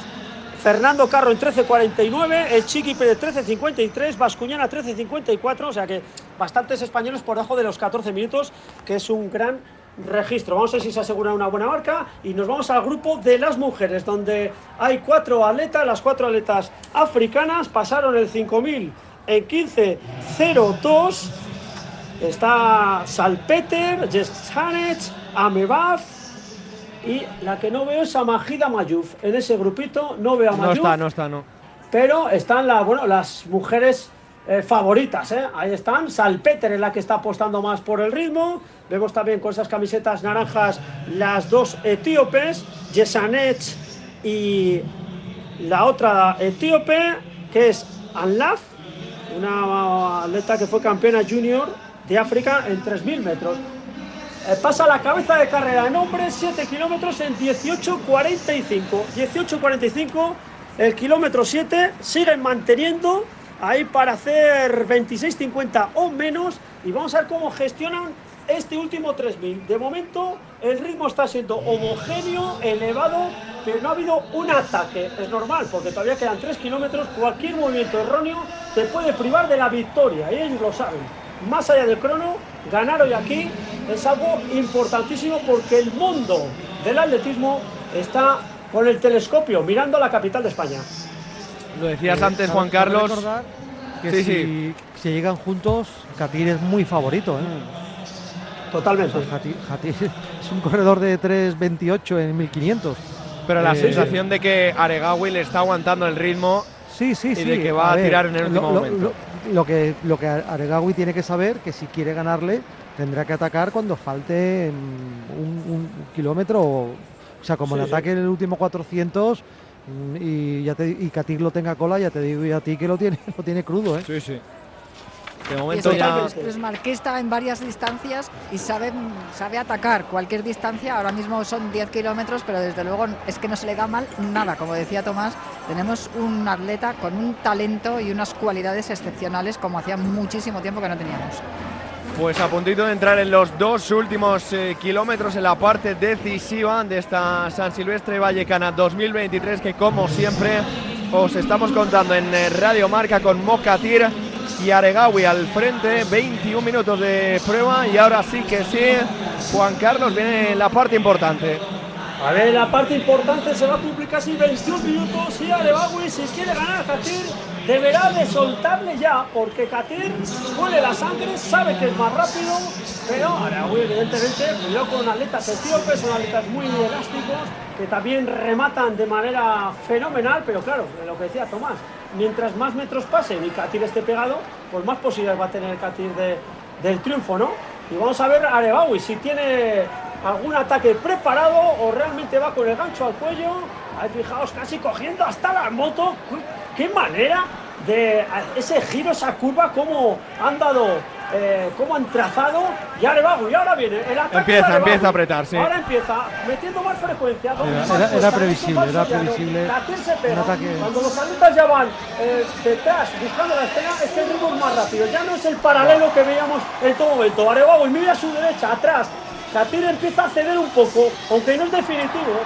Fernando Carro en 13.49, el Chiqui Pérez 13.53, Bascuñana 13.54, o sea que bastantes españoles por debajo de los 14 minutos, que es un gran registro. Vamos a ver si se asegura una buena marca y nos vamos al grupo de las mujeres, donde hay cuatro atletas, las cuatro atletas africanas pasaron el 5.000 en 15.02. Está Salpeter, Jess Hanets, Amebaf y la que no veo es a Majida Mayuf. En ese grupito no veo a No Mayuf, está, no está, no. pero están la, bueno, las mujeres eh, favoritas. ¿eh? Ahí están. Salpeter es la que está apostando más por el ritmo. Vemos también con esas camisetas naranjas las dos etíopes, Yesanet y la otra etíope, que es Anlaf. una atleta que fue campeona junior de África en 3.000 metros. Eh, pasa la cabeza de carrera en hombres 7 kilómetros en 18.45. 18.45, el kilómetro 7, siguen manteniendo ahí para hacer 26.50 o menos y vamos a ver cómo gestionan este último 3000. De momento el ritmo está siendo homogéneo, elevado, pero no ha habido un ataque. Es normal, porque todavía quedan 3 kilómetros. Cualquier movimiento erróneo te puede privar de la victoria, y ellos lo saben. Más allá del crono, ganar hoy aquí es algo importantísimo porque el mundo del atletismo está con el telescopio mirando la capital de España. Lo decías antes, Juan Carlos. Que si, sí. si, llegan juntos, Katir es muy favorito. ¿eh? Totalmente. Es un corredor de 3.28 en 1500. Pero la eh, sensación de que Aregawi le está aguantando el ritmo sí, sí, y de que va a, tirar en el último lo, momento. Lo, que, lo que Aregawi tiene que saber que si quiere ganarle tendrá que atacar cuando falte un, kilómetro. O sea, como el ataque en el último 400 mm, y, ya te, y Katir lo tenga cola, ya te digo y a ti que lo tiene, lo tiene crudo. ¿eh? Sí, sí. De momento ya... es marquista en varias distancias y sabe, sabe atacar cualquier distancia. Ahora mismo son 10 kilómetros, pero desde luego es que no se le da mal nada. Como decía Tomás, tenemos un atleta con un talento y unas cualidades excepcionales como hacía muchísimo tiempo que no teníamos. Pues a puntito de entrar en los dos últimos eh, kilómetros en la parte decisiva de esta San Silvestre Vallecana 2023 que como siempre os estamos contando en eh, Radio Marca con Mocatir y Aregawi al frente, 21 minutos de prueba y ahora sí que sí, Juan Carlos viene la parte importante. A ver, la parte importante se va a cumplir casi 21 minutos y Aregawi si quiere ganar Katir deberá de soltarle ya porque Katir huele la sangre, sabe que es más rápido, pero Aregawi evidentemente cuidado con atletas etíopes, son atletas muy elásticos que también rematan de manera fenomenal, pero claro, lo que decía Tomás, mientras más metros pasen y Katir esté pegado, pues más posibilidades va a tener Katir de, del triunfo, ¿no? Y vamos a ver Arebawi si tiene algún ataque preparado o realmente va con el gancho al cuello. Ahí fijaos, casi cogiendo hasta la moto. ¡Qué manera de ese giro, esa curva, cómo han dado eh, cómo han trazado. Y ahora y ahora viene el ataque. Empieza empieza a apretar sí. ahora empieza metiendo más frecuencia. Era, previsible era previsible. cuando los atletas ya van eh, detrás buscando la escena es que el ritmo es más rápido. Ya no es el paralelo que veíamos en todo momento. Arevago y mira a su derecha atrás Katir empieza a ceder un poco, aunque no es definitivo.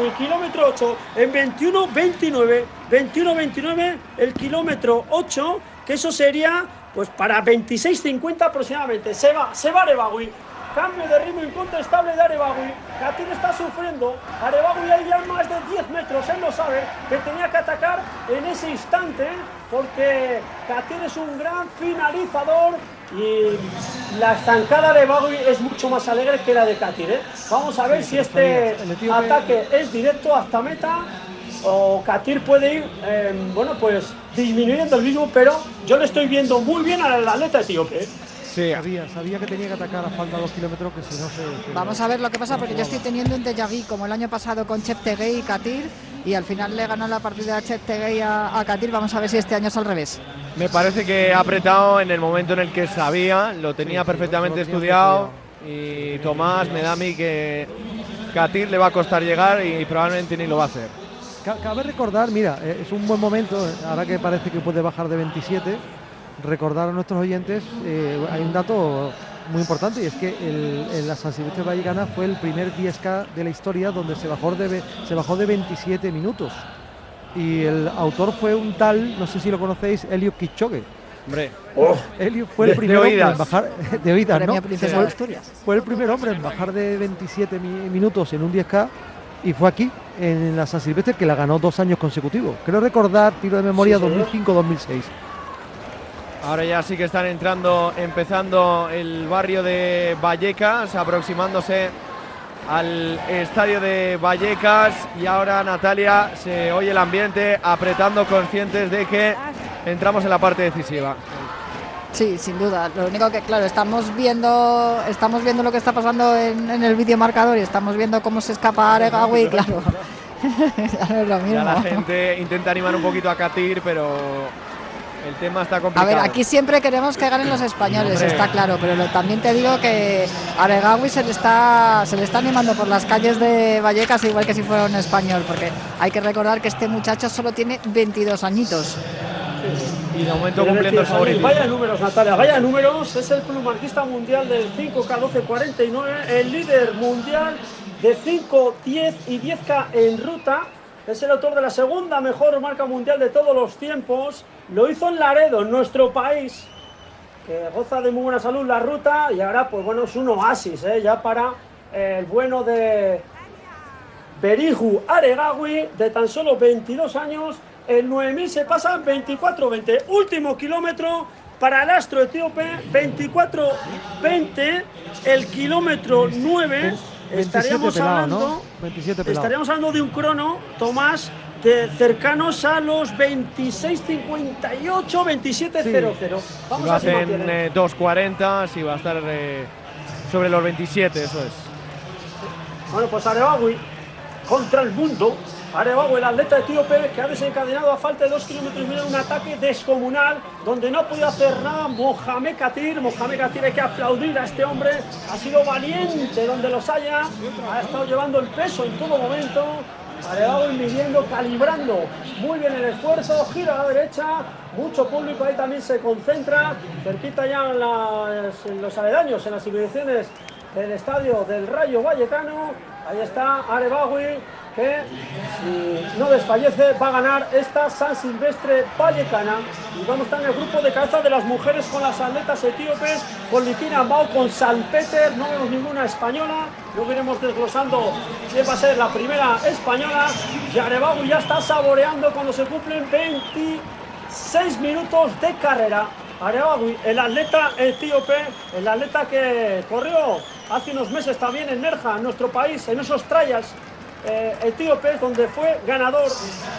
El kilómetro 8 en 21-29. 21-29 el kilómetro 8, que eso sería pues para 26.50 aproximadamente. Se va, se va Arebagui. Cambio de ritmo incontestable de Arebagui. Katir está sufriendo. Arebagui hay ya más de 10 metros. Él lo sabe que tenía que atacar en ese instante porque Katir es un gran finalizador y la estancada de Arebagui es mucho más alegre que la de Katir. ¿eh? Vamos a ver si este ataque es directo hasta meta o Katir puede ir, eh, bueno, pues disminuyendo el mismo, pero yo le estoy viendo muy bien al atleta etíope. Sí. Sabía, sabía que tenía que atacar a falta de dos kilómetros, que si no se. Vamos a ver lo que pasa, porque yo estoy teniendo un déjà vu como el año pasado con Cheptegei y Katir, y al final le ganó la partida a Cheptegei a, a Katir. Vamos a ver si este año es al revés. Me parece que ha apretado en el momento en el que sabía, lo tenía perfectamente estudiado. Y Tomás me da a mí que Katir le va a costar llegar y probablemente ni lo va a hacer. Cabe recordar, mira, eh, es un buen momento, eh, ahora que parece que puede bajar de 27, recordar a nuestros oyentes, eh, hay un dato muy importante y es que el, la San Silvestre Vallecana fue el primer 10K de la historia donde se bajó de, se bajó de 27 minutos. Y el autor fue un tal, no sé si lo conocéis, Elio Kichogue. Hombre, oh, fue el primer hombre en bajar de oídas, ¿no? Fue, fue, el primer hombre en bajar de 27 minutos en un 10K y fue aquí, en la San Silvestre, que la ganó dos años consecutivos. Creo recordar, tiro de memoria, 2005-2006. Ahora ya sí que están entrando, empezando el barrio de Vallecas, aproximándose al estadio de Vallecas y ahora Natalia se oye el ambiente apretando conscientes de que entramos en la parte decisiva. Sí, sin duda. Lo único que, claro, estamos viendo, estamos viendo lo que está pasando en, el vídeo marcador y estamos viendo cómo se escapa Aregawi, claro. ya la gente intenta animar un poquito a Katir, pero el tema está A complicado. ver, aquí siempre queremos que ganen los españoles, Hombre. está claro, pero lo- también te digo que Aregawi se le está se le está animando por las calles de Vallecas igual que si fuera un español, porque hay que recordar que este muchacho solo tiene 22 añitos. y de momento Tiene cumpliendo el 22 años. favoritismo. Vaya números, Natalia, vaya números. Es el plumarquista mundial del 5K1249, el líder mundial de 5, 10 y 10K en ruta. Es el autor de la segunda mejor marca mundial de todos los tiempos. Lo hizo en Laredo, en nuestro país, que goza de muy buena salud la ruta. Y ahora, pues bueno, es un oasis, ¿eh? ya para el bueno de Beriju Aregawi, de tan solo 22 años. El 9000 se pasa en 24-20. Último kilómetro para el astro etíope, 24-20. El kilómetro 9. 27 Estaríamos pelado, hablando. ¿no? 27 pelado. Estaríamos hablando de un crono, Tomás, de cercanos a los 26.58, 27.00. Vamos Lo a hacen mantiene. eh, 2.40, si va a estar eh, sobre los 27, eso es. Bueno, pues Arebawi contra el mundo. Arebawi, el atleta etíope que ha desencadenado a falta de dos kilómetros y un ataque descomunal donde no ha podido hacer nada Mohamed Katir. Mohamed Katir hay que aplaudir a este hombre. Ha sido valiente donde los haya. Ha estado llevando el peso en todo momento. Arebawi midiendo, calibrando muy bien el esfuerzo. Gira a la derecha. Mucho público ahí también se concentra. Cerquita ya los aledaños, en las inmediaciones del estadio del Rayo Vallecano. Ahí está Arebawi, que si no desfallece va a ganar esta San Silvestre Vallecana. Y vamos a estar en el grupo de cabeza de las mujeres con las atletas etíopes, con Litina Ambao, con Salpeter, no vemos ninguna española. Luego iremos desglosando quién va a ser la primera española. Y Arebawi ya está saboreando cuando se cumplen 26 minutos de carrera. Arebawi, el atleta etíope, el atleta que corrió hace unos meses también en Nerja, en nuestro país, en esos trials eh, etíopes, donde fue ganador.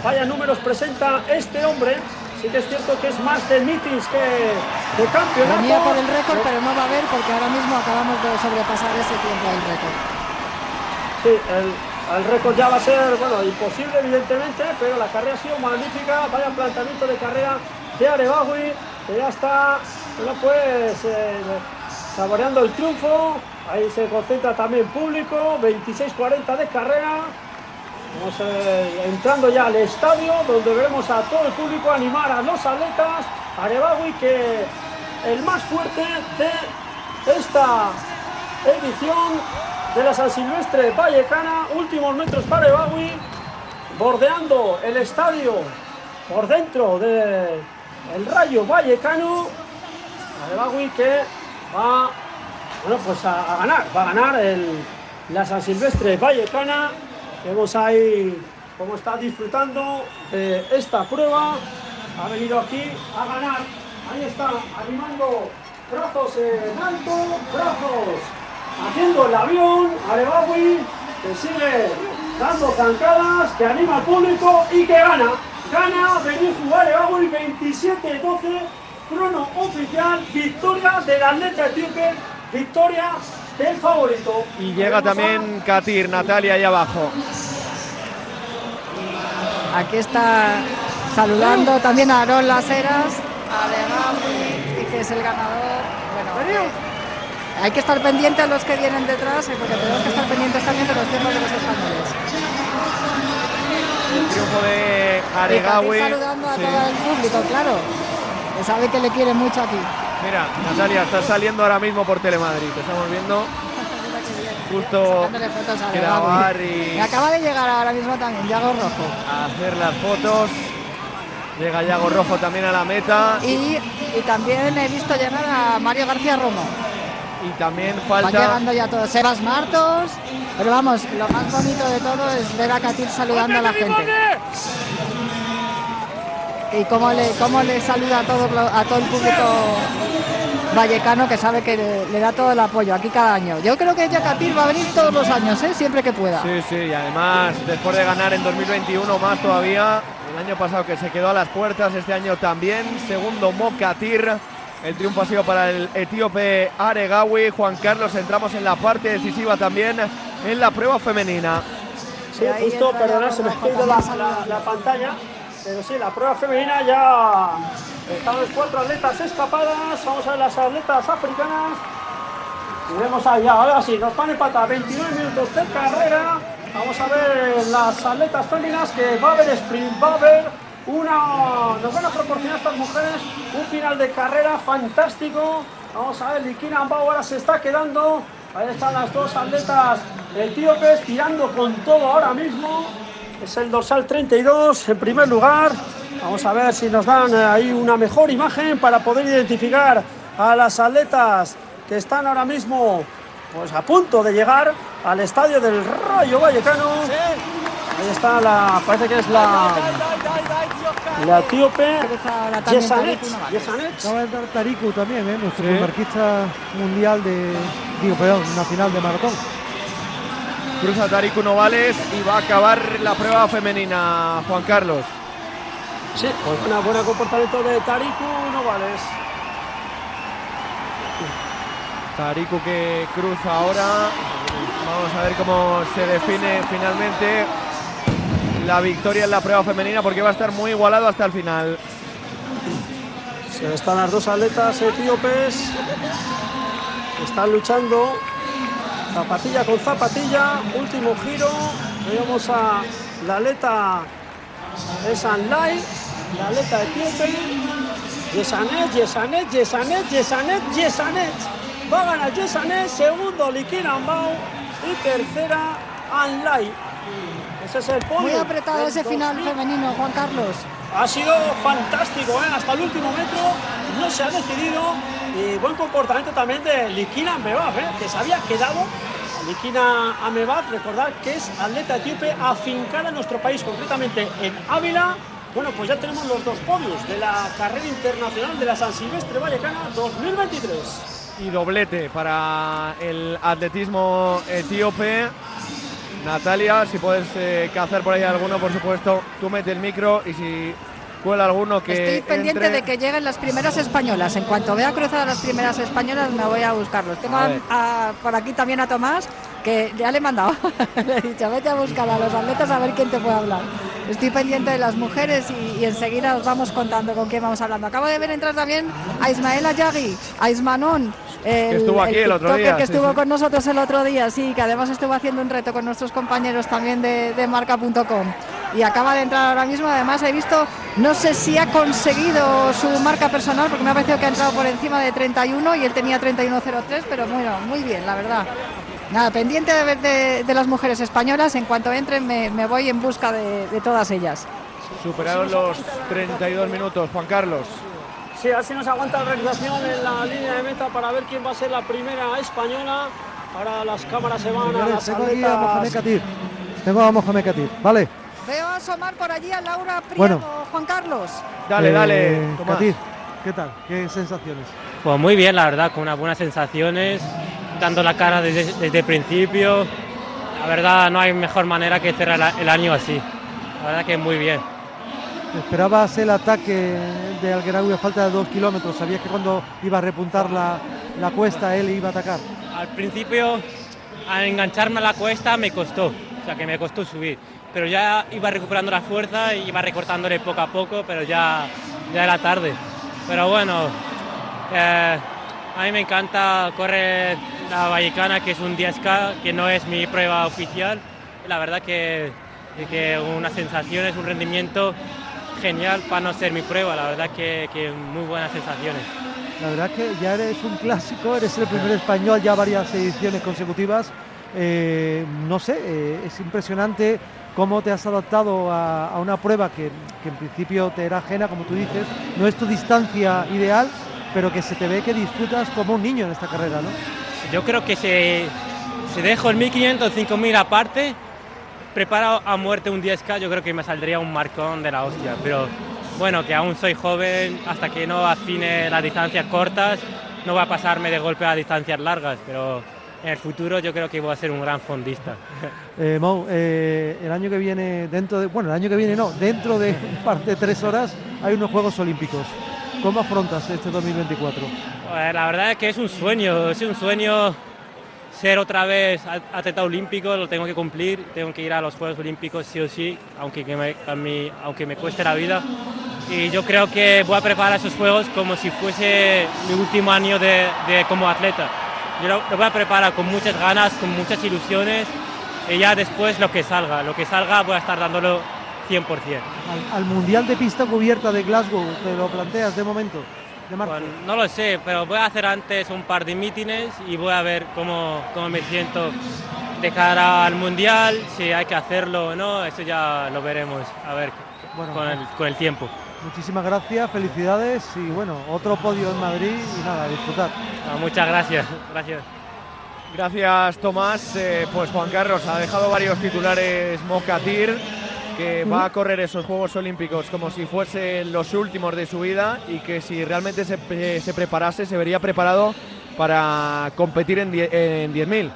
Vaya números presenta este hombre. Sí que es cierto que es más de meetings que de campeonato. Venía por el récord, pero no va a haber porque ahora mismo acabamos de sobrepasar ese tiempo del récord. Sí, el, el récord ya va a ser, bueno, imposible evidentemente, pero la carrera ha sido magnífica. Vaya planteamiento de carrera de Arebawi, que ya está, bueno, pues eh, saboreando el triunfo. Ahí se concentra también público, 26-40 de carrera. Vamos eh, entrando ya al estadio, donde veremos a todo el público animar a los atletas. Arebawi, que el más fuerte de esta edición de la San Silvestre Vallecana. Últimos metros para Arebawi, bordeando el estadio por dentro del Rayo Vallecano. Arebawi que va bueno, pues a, ganar, va a ganar el, la San Silvestre Vallecana. Vemos ahí cómo está disfrutando de esta prueba. Ha venido aquí a ganar. Ahí está, animando brazos en alto, brazos haciendo el avión. Arebawi que sigue dando zancadas, que anima al público y que gana. Gana Beniju Arebawi 27-12, crono oficial, victoria del atleta etíope, victoria del favorito. Y llega también Katir, Natalia ahí abajo. Aquí está saludando también a Aarón Las Heras, a Aregawi, que es el ganador. Bueno, hay que estar pendientes a los que vienen detrás, eh, porque tenemos que estar pendientes también de los tiempos de los españoles. El triunfo de Aregawi. saludando a Sí. todo el público, claro. Que sabe que le quiere mucho aquí. Mira, Natalia, está saliendo ahora mismo por Telemadrid. Te estamos viendo justo a grabar y Me acaba de llegar ahora mismo también, Yago Rojo. hacer las fotos. Llega Yago Rojo también a la meta. Y, y también he visto llegar a Mario García Romo. Y también Van falta. llegando ya todos. Sebas Martos. Pero vamos, lo más bonito de todo es ver a Katir saludando a la gente. Y cómo le, cómo le saluda a todo, a todo el público vallecano que sabe que le, le da todo el apoyo aquí cada año. Yo creo que ya Katir va a venir todos los años, ¿eh? siempre que pueda. Sí, sí, y además después de ganar en 2021 más todavía, el año pasado que se quedó a las puertas, este año también, segundo Mokatir, el triunfo ha sido para el etíope Aregawi, Juan Carlos, entramos en la parte decisiva también en la prueba femenina. Sí, justo, Yago se me ha caído la, la pantalla. Pero sí, la prueba femenina ya están los cuatro atletas escapadas. Vamos a ver las atletas africanas. Y vemos allá, ahora sí, nos van a empatar 29 minutos de carrera. Vamos a ver las atletas féminas que va a haber sprint, va a haber una. Nos van a proporcionar estas mujeres un final de carrera fantástico. Vamos a ver, Likina Ambao ahora se está quedando. Ahí están las dos atletas etíopes tirando con todo ahora mismo. Es el dorsal 32 en primer lugar. Vamos a ver si nos dan eh, ahí una mejor imagen para poder identificar a las atletas que están ahora mismo pues, a punto de llegar al estadio del Rayo Vallecano. Ahí está la, parece que es la, la etíope Yesanet. Yesanet. Acaba de entrar Tariku también, ¿eh? nuestro marquista mundial de. Digo, perdón, nacional de maratón. Cruza Tariku Novales y va a acabar la prueba femenina, Juan Carlos. Sí, pues una buena comportamiento de Tariku Novales. Tariku que cruza ahora. Vamos a ver cómo se define finalmente la victoria en la prueba femenina porque va a estar muy igualado hasta el final. Se están las dos atletas etíopes. Están luchando zapatilla con zapatilla. Último giro. Vemos a la atleta Esanlai, la atleta etíope. Yesanet, Yesanet, Yesanet, Yesanet, Yesanet. Va a ganar Yesanet, segundo Likina Ambao y tercera Anlai. Ese es el podio. Muy apretado ese final 2000. femenino, Juan Carlos. Ha sido fantástico, ¿eh? hasta el último metro no se ha decidido y buen comportamiento también de Likina Amebab, ¿eh? que se había quedado. Likina Amebab, recordad que es atleta etíope afincada en nuestro país, concretamente en Ávila. Bueno, pues ya tenemos los dos podios de la carrera internacional de la San Silvestre Vallecana 2023. Y doblete para el atletismo etíope. Natalia, si puedes eh, cazar por ahí alguno, por supuesto, tú mete el micro y si cuela alguno que Estoy pendiente entre- de que lleguen las primeras españolas. En cuanto vea cruzar a las primeras españolas, me voy a buscarlos. Tengo A a- ver. a- por aquí también a Tomás, que ya le he mandado. le he dicho, vete a buscar a los atletas a ver quién te puede hablar. Estoy pendiente de las mujeres y, y enseguida os vamos contando con quién vamos hablando. Acabo de ver entrar también a Ismael Ayagui, a Ismanón. El, estuvo aquí el otro día, que sí, estuvo sí. con nosotros el otro día, sí, que además estuvo haciendo un reto con nuestros compañeros también de, de marca.com. Y acaba de entrar ahora mismo, además he visto, no sé si ha conseguido su marca personal, porque me ha parecido que ha entrado por encima de 31 y él tenía 31.03, pero bueno, muy bien, la verdad. Nada, pendiente de ver de, de las mujeres españolas, en cuanto entren me, me voy en busca de, de todas ellas. Superaron los 32 minutos, Juan Carlos. Sí, así nos aguanta la realización en la línea de meta para ver quién va a ser la primera española. Ahora las cámaras se van a las tengo aquí a Mohamed. Katir. Tengo a Mohamed Katir, ¿vale? Veo asomar por allí a Laura Priego, Bueno. Juan Carlos. Dale, Eh, dale, Tomás. Katir, ¿qué tal? ¿Qué sensaciones? Pues muy bien, la verdad, con unas buenas sensaciones, dando la cara desde, desde el principio. La verdad, no hay mejor manera que cerrar el año así. La verdad que muy bien. ¿Esperabas el ataque de Algueraui a falta de dos kilómetros? ¿Sabías que cuando iba a repuntar la, la cuesta él iba a atacar? Al principio, al engancharme a la cuesta me costó, o sea que me costó subir. Pero ya iba recuperando la fuerza iba recortándole poco a poco, pero ya, ya era tarde. Pero bueno, eh, a mí me encanta correr la Vallecana, que es un 10K, que no es mi prueba oficial. La verdad que, que unas sensaciones, un rendimiento genial para no ser mi prueba. La verdad que, que muy buenas sensaciones. La verdad que ya eres un clásico, eres el primer español ya varias ediciones consecutivas. Eh, no sé, eh, es impresionante cómo te has adaptado a, a una prueba que, que en principio te era ajena, como tú dices, no es tu distancia ideal, pero que se te ve que disfrutas como un niño en esta carrera, ¿no? Yo creo que se, se dejo el 1500, 5000 aparte, preparo a muerte un 10K, yo creo que me saldría un marcón de la hostia. Pero bueno, que aún soy joven, hasta que no afine las distancias cortas, no va a pasarme de golpe a distancias largas, pero en el futuro yo creo que voy a ser un gran fondista. Eh, Mau, eh, el año que viene, dentro de, bueno, el año que viene no, dentro de un par de tres horas hay unos Juegos Olímpicos. ¿Cómo afrontas este 2024? Pues la verdad es que es un sueño, es un sueño ser otra vez atleta olímpico, lo tengo que cumplir, tengo que ir a los Juegos Olímpicos sí o sí, aunque me, a mí, aunque me cueste la vida. Y yo creo que voy a preparar esos Juegos como si fuese mi último año de, de como atleta. Yo lo, lo voy a preparar con muchas ganas, con muchas ilusiones y ya después lo que salga, lo que salga voy a estar dándolo 100%. Al, al Mundial de Pista Cubierta de Glasgow, ¿te lo planteas de momento? De marzo? Bueno, no lo sé, pero voy a hacer antes un par de mítines y voy a ver cómo, cómo me siento de cara al Mundial, si hay que hacerlo o no, eso ya lo veremos, a ver, Bueno, con, el, con el tiempo. Muchísimas gracias, felicidades y bueno, otro podio en Madrid y nada, disfrutar. Ah, muchas gracias, gracias. Gracias, Tomás. Eh, pues Juan Carlos ha dejado varios titulares Mocatir, que va a correr esos Juegos Olímpicos como si fuesen los últimos de su vida y que si realmente se, pre- se preparase, se vería preparado para competir en die- en 10.000.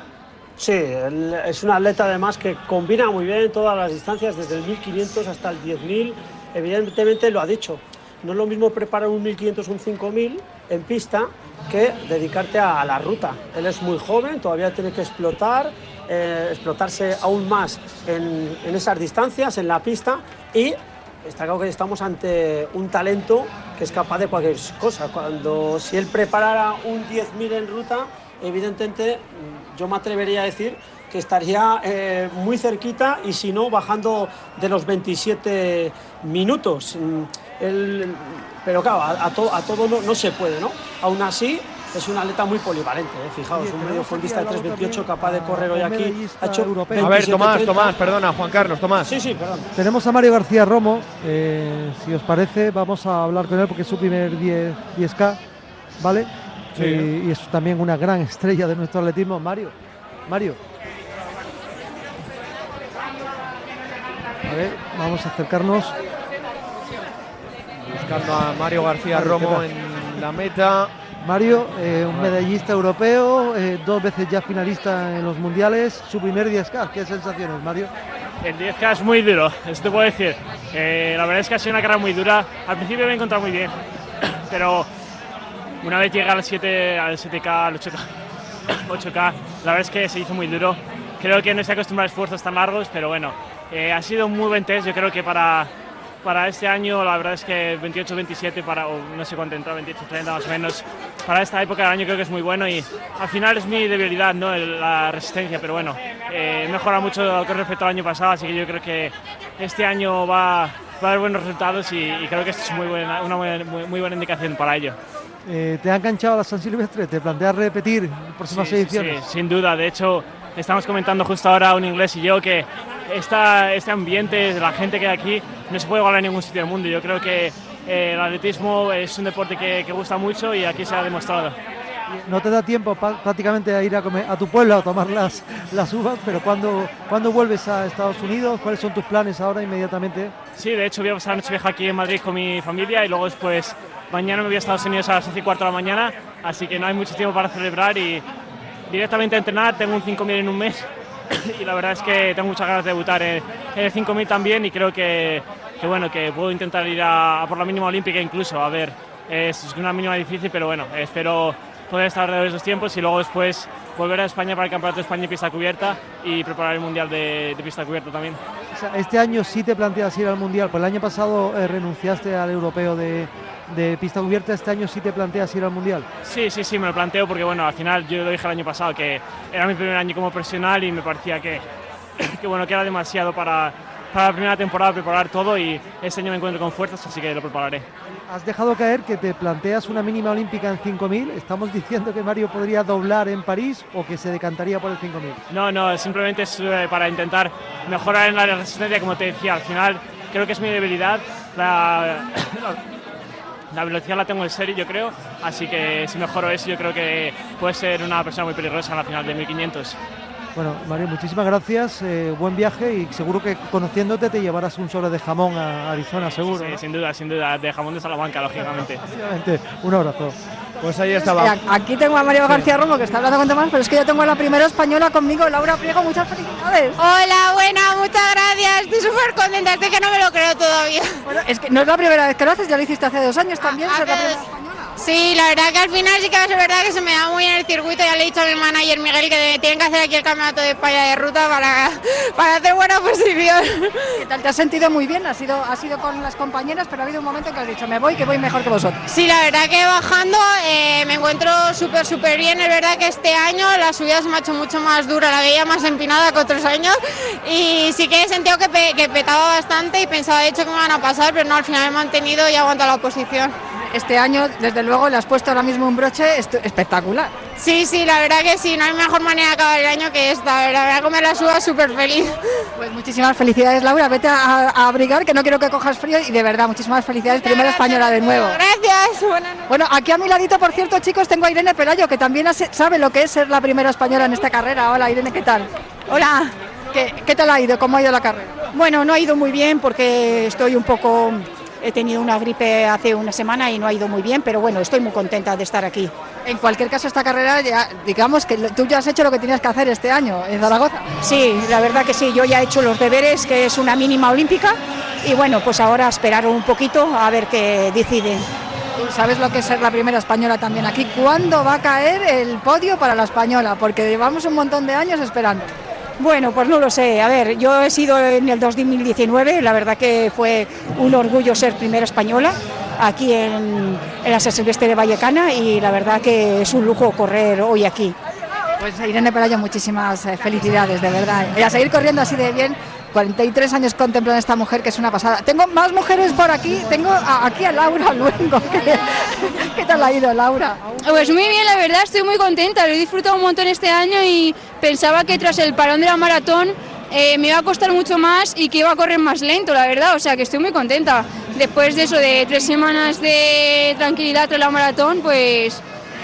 Sí, es un atleta además que combina muy bien todas las distancias, desde el 1500 hasta el 10.000. Evidentemente lo ha dicho, no es lo mismo preparar un 1500 o un 5000 en pista que dedicarte a, la ruta. Él es muy joven, todavía tiene que explotar, eh, explotarse aún más en, en esas distancias, en la pista y está claro que estamos ante un talento que es capaz de cualquier cosa. Cuando si él preparara un 10.000 en ruta, evidentemente mm, yo me atrevería a decir que estaría eh, muy cerquita y si no bajando de los 27 minutos. Mm, él- pero claro, a, a to- a todo no, no se puede, ¿no? Aún así es un atleta muy polivalente, ¿eh? fijaos, un mediofondista de aquí al lado 3.28 también capaz de a correr hoy aquí. Ha hecho europeo. A ver, 27, Tomás, 30. Tomás, perdona, Juan Carlos, Tomás. Sí, sí, perdón. Tenemos a Mario García Romo, eh, si os parece, vamos a hablar con él porque es su primer 10, 10K, ¿vale? Sí. Eh, y es también una gran estrella de nuestro atletismo. Mario, Mario. A ver, vamos a acercarnos. Buscando a Mario García Romo ¿qué en la meta. Mario, eh, un medallista europeo, eh, dos veces ya finalista en los mundiales, su primer 10K. ¿Qué sensaciones, Mario? El 10K es muy duro, eso te puedo decir. Eh, la verdad es que ha sido una carrera muy dura. Al principio me he encontrado muy bien, pero una vez llega al 7, al 7K, al 8K, 8K, la verdad es que se hizo muy duro. Creo que no estoy acostumbrado a esfuerzos tan largos, pero bueno, eh, ha sido un muy buen test. Yo creo que para, para este año, la verdad es que 28-27, para, o no sé cuánto entró, 28-30 más o menos, para esta época del año creo que es muy bueno y al final es mi debilidad, ¿no? El- la resistencia, pero bueno, eh, he mejorado mucho con respecto al año pasado, así que yo creo que este año va, va a haber buenos resultados y, y creo que esto es muy buena, una muy, muy buena indicación para ello. Eh, ¿Te ha enganchado la San Silvestre? ¿Te planteas repetir próximas Sí, sí, ediciones? sí, sin duda. De hecho, estamos comentando justo ahora un inglés y yo que esta, este ambiente, la gente que hay aquí, no se puede igualar en ningún sitio del mundo. Yo creo que eh, el atletismo es un deporte que, que gusta mucho y aquí se ha demostrado. No te da tiempo prácticamente a ir a, comer, a tu pueblo a tomar las, las uvas, pero ¿cuándo, ¿cuándo vuelves a Estados Unidos? ¿Cuáles son tus planes ahora inmediatamente? Sí, de hecho voy a pasar la noche vieja aquí en Madrid con mi familia y luego después mañana me voy a Estados Unidos a las 6 y cuarto de la mañana, así que no hay mucho tiempo para celebrar y directamente a entrenar, tengo un 5.000 en un mes y la verdad es que tengo muchas ganas de debutar en, en el 5.000 también y creo que, que bueno, que puedo intentar ir a, a por la mínima olímpica incluso, a ver, es una mínima difícil, pero bueno, espero poder estar alrededor de esos tiempos y luego después volver a España para el Campeonato de España en pista cubierta y preparar el Mundial de, de pista cubierta también. O sea, este año sí te planteas ir al Mundial, pues el año pasado eh, renunciaste al europeo de, de pista cubierta, este año sí te planteas ir al Mundial. Sí, sí, sí, me lo planteo porque bueno, al final yo lo dije el año pasado que era mi primer año como profesional y me parecía que, que bueno, que era demasiado para, para la primera temporada preparar todo y este año me encuentro con fuerzas, así que lo prepararé. Has dejado caer que te planteas una mínima olímpica en 5.000, estamos diciendo que Mario podría doblar en París o que se decantaría por el 5.000. No, no, simplemente es eh, para intentar mejorar en la resistencia, como te decía, al final creo que es mi debilidad. La, la velocidad la tengo en serio, yo creo, así que si mejoro eso, yo creo que puede ser una persona muy peligrosa en la final de 1500. Bueno, Mario, muchísimas gracias, eh, buen viaje y seguro que conociéndote te llevarás un sobre de jamón a Arizona, seguro. Sí, ¿no? sin duda, sin duda, de jamón de Salamanca, lógicamente. Un abrazo. Pues ahí estaba. Aquí tengo a Mario García Romo que está hablando con Tomás, pero es que yo tengo a la primera española conmigo, Laura Priego. Muchas felicidades. Hola, buena, muchas gracias. Estoy súper contenta, estoy que no me lo creo todavía. Bueno, es que no es la primera vez que lo haces, ya lo hiciste hace dos años también. Ah, ser la hace primera dos- española. Sí, la verdad que al final sí que es verdad que se me da muy bien el circuito. Ya le he dicho a mi manager Miguel que tienen que hacer aquí el campeonato de España de ruta para, para hacer buena posición. ¿Qué tal? ¿Te has sentido muy bien? Has sido, has sido con las compañeras, pero ha habido un momento que has dicho, me voy, que voy mejor que vosotros. Sí, la verdad que bajando eh, me encuentro súper, súper bien. Es verdad que este año la subida se me ha hecho mucho más dura, la veía más empinada que otros años. Y sí que he sentido que, pe- que petaba bastante y pensaba de hecho que me van a pasar, pero no, al final he mantenido y aguantado la posición. Este año, desde luego, le has puesto ahora mismo un broche espectacular. Sí, sí, la verdad que sí, no hay mejor manera de acabar el año que esta. La verdad que me la suba súper feliz. Pues muchísimas felicidades, Laura. Vete a, a abrigar, que no quiero que cojas frío. Y de verdad, muchísimas felicidades. Primera española de nuevo. Gracias, buenas noches. Bueno, aquí a mi ladito, por cierto, chicos, tengo a Irene Pelayo, que también hace- sabe lo que es ser la primera española en esta carrera. Hola, Irene, ¿qué tal? Hola. ¿Qué, qué tal ha ido? ¿Cómo ha ido la carrera? Bueno, no ha ido muy bien porque estoy un poco... He tenido una gripe hace una semana y no ha ido muy bien, pero bueno, estoy muy contenta de estar aquí. En cualquier caso, esta carrera, ya, digamos que tú ya has hecho lo que tenías que hacer este año en Zaragoza. Sí, la verdad que sí, yo ya he hecho los deberes, que es una mínima olímpica, y bueno, pues ahora esperar un poquito a ver qué deciden. Tú sabes lo que es ser la primera española también aquí. ¿Cuándo va a caer el podio para la española? Porque llevamos un montón de años esperando. Bueno, pues no lo sé. A ver, yo he sido en el 2019, la verdad que fue un orgullo ser primera española aquí en, en la Silvestre de Vallecana y la verdad que es un lujo correr hoy aquí. Pues Irene Pelayo, muchísimas eh, felicidades, de verdad. Y a seguir corriendo así de bien. 43 años contemplan a esta mujer, que es una pasada. Tengo más mujeres por aquí. Tengo aquí a Laura Luengo. ¿Qué, qué tal ha ido, Laura? Pues muy bien, la verdad, estoy muy contenta. Lo he disfrutado un montón este año y pensaba que tras el parón de la maratón eh, me iba a costar mucho más y que iba a correr más lento, la verdad. O sea que estoy muy contenta. Después de eso, de tres semanas de tranquilidad tras la maratón, pues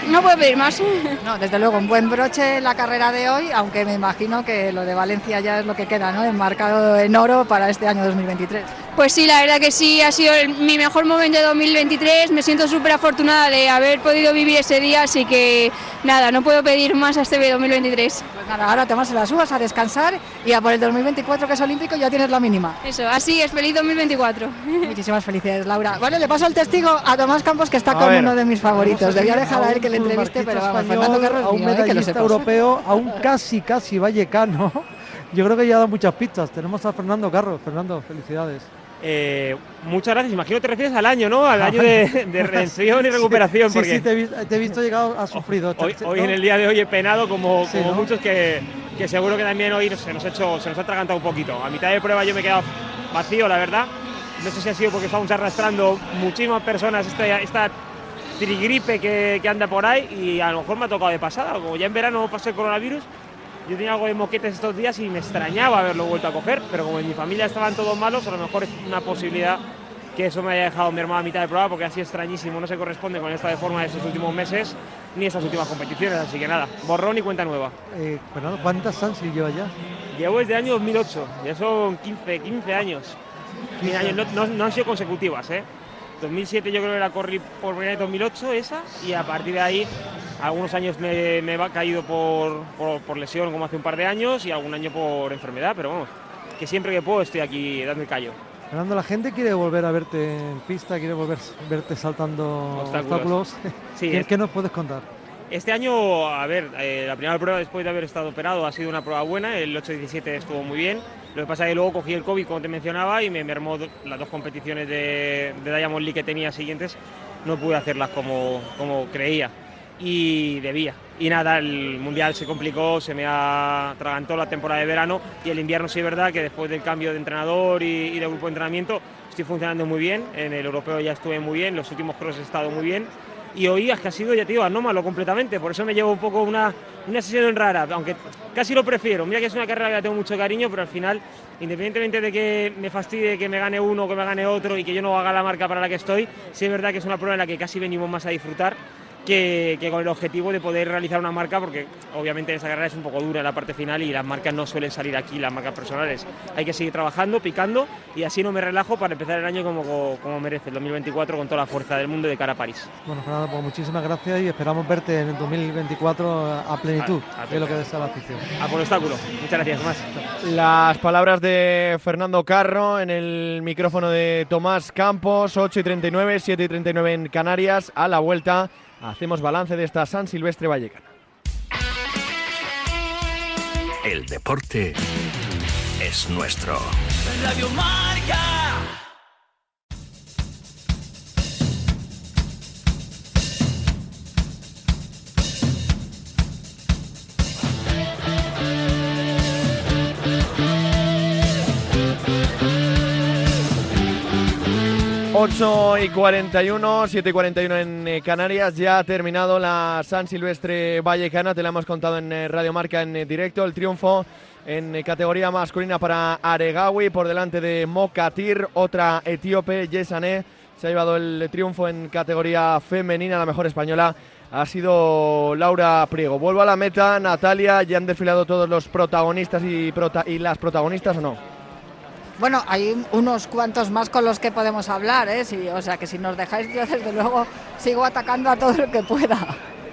no puedo pedir más. No, desde luego, un buen broche en la carrera de hoy, aunque me imagino que lo de Valencia ya es lo que queda, ¿no? Enmarcado en oro para este año 2023. Pues sí, la verdad que sí, ha sido el- mi mejor momento de 2023. Me siento súper afortunada de haber podido vivir ese día, así que nada, no puedo pedir más a este 2023. Pues nada, ahora te vas a las uvas a descansar y a por el 2024, que es olímpico, ya tienes la mínima. Eso, así es, feliz 2024. Muchísimas felicidades, Laura. Vale, le paso el testigo a Tomás Campos, que está A con ver, uno de mis favoritos. Debía dejar a él que le entreviste, pero vamos, Fernando Carro es a un mío, eh, medallista europeo, a un casi, casi vallecano. Yo creo que ya ha dado muchas pistas. Tenemos a Fernando Carro. Fernando, felicidades. Eh, muchas gracias. Imagino que te refieres al año, ¿no? Al año de, de redención y recuperación. Sí, porque sí, te he, visto, te he visto llegado, has sufrido. hoy, en el día de hoy he penado como, Sí, como ¿no? muchos que, que seguro que también hoy se nos, ha hecho, se nos ha atragantado un poquito. A mitad de prueba yo me he quedado vacío, la verdad. No sé si ha sido porque estamos arrastrando muchísimas personas esta, esta trigripe que, que anda por ahí y a lo mejor me ha tocado de pasada. Como ya en verano pasé el coronavirus, yo tenía algo de moquetes estos días y me extrañaba haberlo vuelto a coger, pero como en mi familia estaban todos malos, a lo mejor es una posibilidad que eso me haya dejado mi hermano a mitad de prueba porque así extrañísimo, no se corresponde con esta de forma de estos últimos meses ni estas últimas competiciones, así que nada, borrón y cuenta nueva. Eh, Fernando, ¿cuántas Sansil lleva ya? Llevo desde el año 2008, ya son 15, 15 años. 15 años, no, no- no han sido consecutivas, ¿eh? 2007 yo creo que la corrí por primera vez 2008 esa y a partir de ahí algunos años me, me he caído por, por, por lesión como hace un par de años y algún año por enfermedad, pero vamos, que siempre que puedo estoy aquí dando el callo. Fernando, la gente quiere volver a verte en pista, quiere volver a verte saltando Obstáculos. obstáculos. Sí, ¿Qué, es- qué nos puedes contar? Este año, a ver, eh, la primera prueba después de haber estado operado ha sido una prueba buena, el 8-17 estuvo muy bien. Lo que pasa es que luego cogí el COVID, como te mencionaba, y me mermó las dos competiciones de, de Diamond League que tenía siguientes. No pude hacerlas como, como creía y debía. Y nada, el Mundial se complicó, se me atragantó la temporada de verano y el invierno sí es verdad que después del cambio de entrenador y, y de grupo de entrenamiento estoy funcionando muy bien. En el europeo ya estuve muy bien, los últimos cross he estado muy bien y es que ha sido, ya te digo, anómalo completamente, por eso me llevo un poco una, una sesión rara, aunque casi lo prefiero, mira que es una carrera que la tengo mucho cariño, pero al final, independientemente de que me fastidie que me gane uno, que me gane otro y que yo no haga la marca para la que estoy, sí es verdad que es una prueba en la que casi venimos más a disfrutar que, que, con el objetivo de poder realizar una marca, porque obviamente esa carrera es un poco dura en la parte final y las marcas no suelen salir aquí, las marcas personales. Hay que seguir trabajando, picando y así no me relajo para empezar el año como, como merece, el 2024 con toda la fuerza del mundo de cara a París. Bueno, Fernando, pues muchísimas gracias y esperamos verte en el 2024 a plenitud, a, a es lo que desea la afición. A por obstáculo. Muchas gracias, más. Las palabras de Fernando Carro en el micrófono de Tomás Campos, 8 y 39, 7 y 39 en Canarias, a la vuelta hacemos balance de esta San Silvestre Vallecana. El deporte es nuestro. Radio Marca. Ocho y 41, 7 y 41 en eh, Canarias. Ya ha terminado la San Silvestre Vallecana. Te la hemos contado en eh, Radio Marca en eh, directo. El triunfo en categoría masculina para Aregawi por delante de Mokatir, otra etíope, Yesané. Se ha llevado el triunfo en categoría femenina, la mejor española ha sido Laura Priego. Vuelvo a la meta, Natalia, ya han desfilado todos los protagonistas y, y las protagonistas o no. Bueno, hay unos cuantos más con los que podemos hablar, ¿eh? Sí, o sea que si nos dejáis, yo desde luego sigo atacando a todo lo que pueda.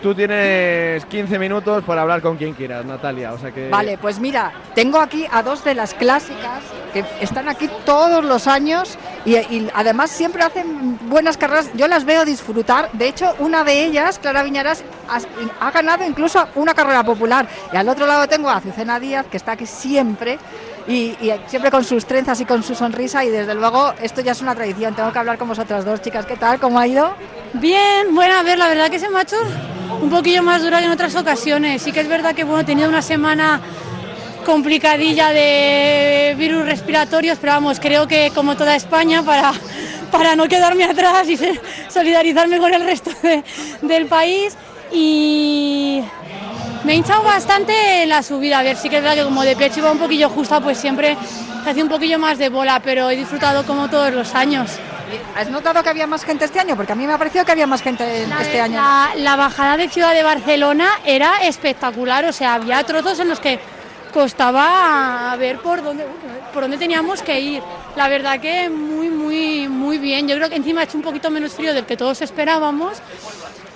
Tú tienes 15 minutos para hablar con quien quieras, Natalia. O sea que... Vale, pues mira, tengo aquí a dos de las clásicas que están aquí todos los años y, y, además siempre hacen buenas carreras. Yo las veo disfrutar. De hecho, una de ellas, Clara Viñaras, ha, ha ganado incluso una carrera popular. Y al otro lado tengo a Azucena Díaz, que está aquí siempre. Y, siempre con sus trenzas y con su sonrisa y desde luego esto ya es una tradición. Tengo que hablar con vosotras dos, chicas. ¿Qué tal? ¿Cómo ha ido? Bien, bueno, a ver, la verdad que se me ha hecho un poquillo más dura que en otras ocasiones. Sí que es verdad que bueno, he tenido una semana complicadilla de virus respiratorios, pero vamos, creo que como toda España, para, para no quedarme atrás y solidarizarme con el resto de, del país. Y me he hinchado bastante la subida, a ver, sí que es verdad que como de pecho iba un poquillo justa, pues siempre se hacía un poquillo más de bola, pero he disfrutado como todos los años. ¿Has notado que había más gente este año? Porque a mí me ha parecido que había más gente la, este año. La, la, bajada de Ciudad de Barcelona era espectacular, o sea, había trozos en los que costaba ver por dónde, por dónde teníamos que ir. La verdad que muy, muy, muy bien. Yo creo que encima ha hecho un poquito menos frío del que todos esperábamos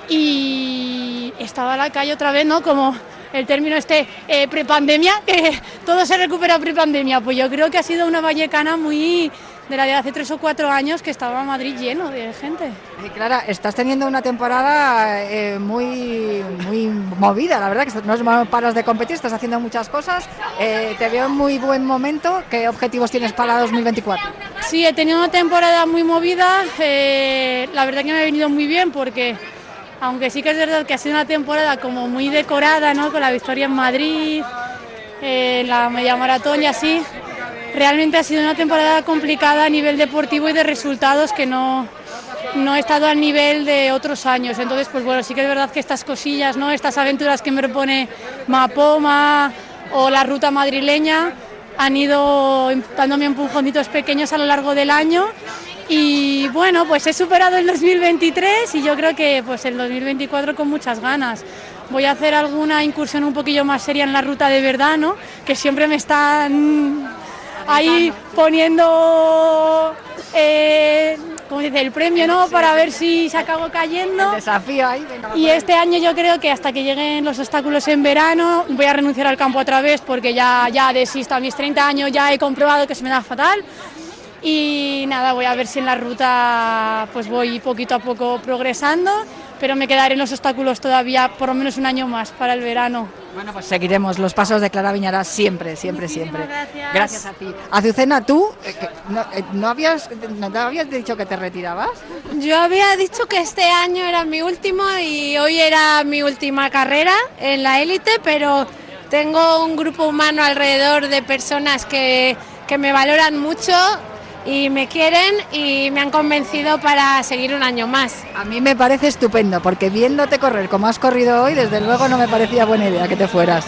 y estaba la calle otra vez, ¿no? Como el término este eh, prepandemia, que todo se recupera prepandemia. Pues yo creo que ha sido una vallecana muy de la de hace tres o cuatro años que estaba Madrid lleno de gente. Y Clara, estás teniendo una temporada eh, muy, muy movida, la verdad, que no paras de competir, estás haciendo muchas cosas. Eh, te veo en muy buen momento. ¿Qué objetivos tienes para 2024? Sí, he tenido una temporada muy movida. Eh, la verdad que me ha venido muy bien porque aunque sí que es verdad que ha sido una temporada como muy decorada, ¿no? Con la victoria en Madrid, eh, la media maratón y así, realmente ha sido una temporada complicada a nivel deportivo y de resultados que no, no he estado al nivel de otros años. Entonces, pues bueno, sí que es verdad que estas cosillas, ¿no? Estas aventuras que me propone Mapoma o la ruta madrileña han ido dándome empujoncitos pequeños a lo largo del año y bueno, pues he superado el 2023 y yo creo que pues el 2024 con muchas ganas. Voy a hacer alguna incursión un poquillo más seria en la ruta de verdad, ¿no? Que siempre me están ahí poniendo eh, como dice, el premio, ¿no? Para ver si se acabó cayendo. El desafío ahí. Y este año yo creo que hasta que lleguen los obstáculos en verano voy a renunciar al campo otra vez porque ya, ya desisto a mis 30 años, ya he comprobado que se me da fatal. Y nada, voy a ver si en la ruta pues voy poquito a poco progresando, pero me quedaré en los obstáculos todavía por lo menos un año más para el verano. Bueno, pues seguiremos los pasos de Clara Viñarás siempre, siempre, Muchísimas siempre. Gracias. Gracias a ti. Azucena, tú eh, no, eh, no habías, no te habías dicho que te retirabas. Yo había dicho que este año era mi último y hoy era mi última carrera en la élite, pero tengo un grupo humano alrededor de personas que, que me valoran mucho y me quieren y me han convencido para seguir un año más. A mí me parece estupendo, porque viéndote correr como has corrido hoy, desde luego no me parecía buena idea que te fueras.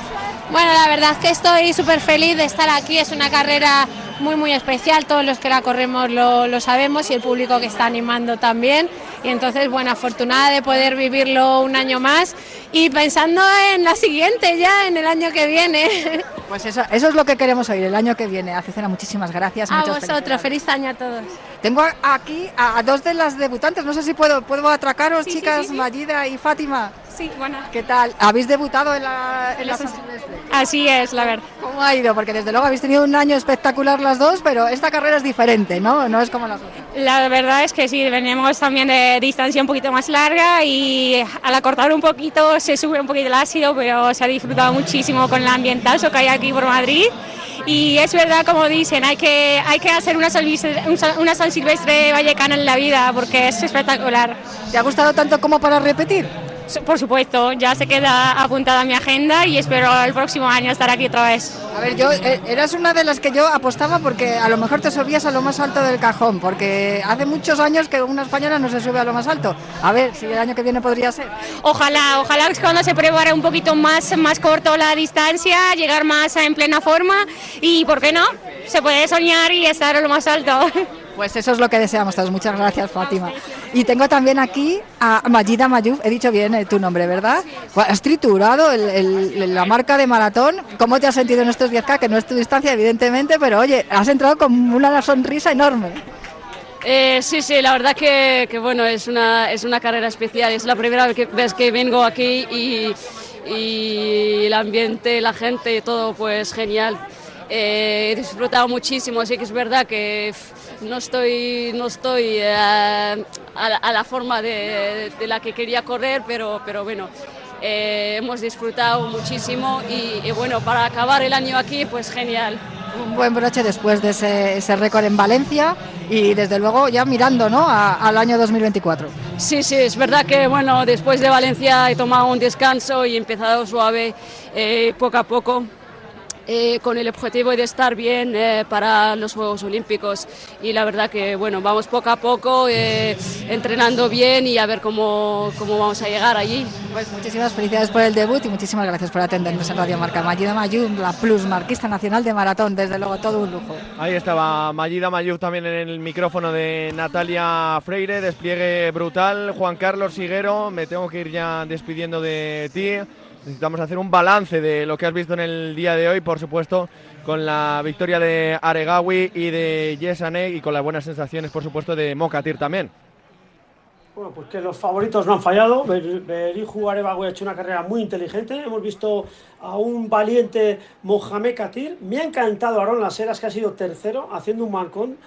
Bueno, la verdad es que estoy súper feliz de estar aquí, es una carrera muy muy especial, todos los que la corremos lo, lo, sabemos y el público que está animando también Y entonces, bueno, afortunada de poder vivirlo un año más y pensando en la siguiente ya, en el año que viene. Pues eso, eso es lo que queremos oír el año que viene. Azucena, muchísimas gracias. A vosotros, feliz año a todos. Tengo aquí a, a dos de las debutantes. No sé si puedo, puedo atracaros, sí, chicas, sí, sí. Mayida y Fátima. Sí. ¿Qué tal? ¿Habéis debutado en la, en la San es. Silvestre? Así es, la verdad. ¿Cómo ha ido? Porque desde luego habéis tenido un año espectacular las dos, pero esta carrera es diferente, ¿no? No es como las otras. La verdad es que sí, venimos también de distancia un poquito más larga y al acortar un poquito se sube un poquito el ácido, pero se ha disfrutado muchísimo con el ambientazo que hay aquí por Madrid. Y es verdad, como dicen, hay que, hay que hacer una, una San Silvestre vallecana en la vida porque es espectacular. ¿Te ha gustado tanto como para repetir? Por supuesto, ya se queda apuntada mi agenda y espero el próximo año estar aquí otra vez. A ver, yo eh, eras una de las que yo apostaba porque a lo mejor te subías a lo más alto del cajón, porque hace muchos años que una española no se sube a lo más alto. A ver, si el año que viene podría ser. Ojalá, ojalá que cuando se prepare un poquito más, más corto la distancia, llegar más en plena forma y, ¿por qué no? Se puede soñar y estar a lo más alto. Pues eso es lo que deseamos todos. Muchas gracias, Fátima. Y tengo también aquí a Mayida Mayuf. He dicho bien eh, tu nombre, ¿verdad? Has triturado el- el- la marca de maratón. ¿Cómo te has sentido en estos 10K? Que no es tu distancia, evidentemente, pero oye, has entrado con una sonrisa enorme. Eh, sí, sí, la verdad que, que, bueno, es una, es una carrera especial. Es la primera vez que, vez que vengo aquí y, y el ambiente, la gente, todo pues genial. Eh, he disfrutado muchísimo, así que es verdad que no estoy, no estoy eh, a, la, a la forma de, de la que quería correr, pero, pero bueno, eh, hemos disfrutado muchísimo y, y bueno, para acabar el año aquí, pues genial. Un buen broche después de ese, ese récord en Valencia y desde luego ya mirando ¿no? a- al año 2024. Sí, sí, es verdad que bueno, después de Valencia he tomado un descanso y he empezado suave, eh, poco a poco. Eh, con el objetivo de estar bien eh, para los Juegos Olímpicos y la verdad que bueno vamos poco a poco eh, entrenando bien y a ver cómo, cómo vamos a llegar allí. Pues muchísimas felicidades por el debut y muchísimas gracias por atendernos en Radio Marca. Mayida Mayum, la plus marquista nacional de maratón, desde luego todo un lujo. Ahí estaba Mayida Mayuf también en el micrófono de Natalia Freire, despliegue brutal. Juan Carlos Siguero, me tengo que ir ya despidiendo de ti. Necesitamos hacer un balance de lo que has visto en el día de hoy, por supuesto, con la victoria de Aregawi y de Yesanek y con las buenas sensaciones, por supuesto, de Mokatir también. Bueno, pues que los favoritos no han fallado. Ber- Beriju Arebago ha hecho una carrera muy inteligente. Hemos visto a un valiente Mohamed Katir. Me ha encantado Aaron Laseras, que ha sido tercero, haciendo un marcón.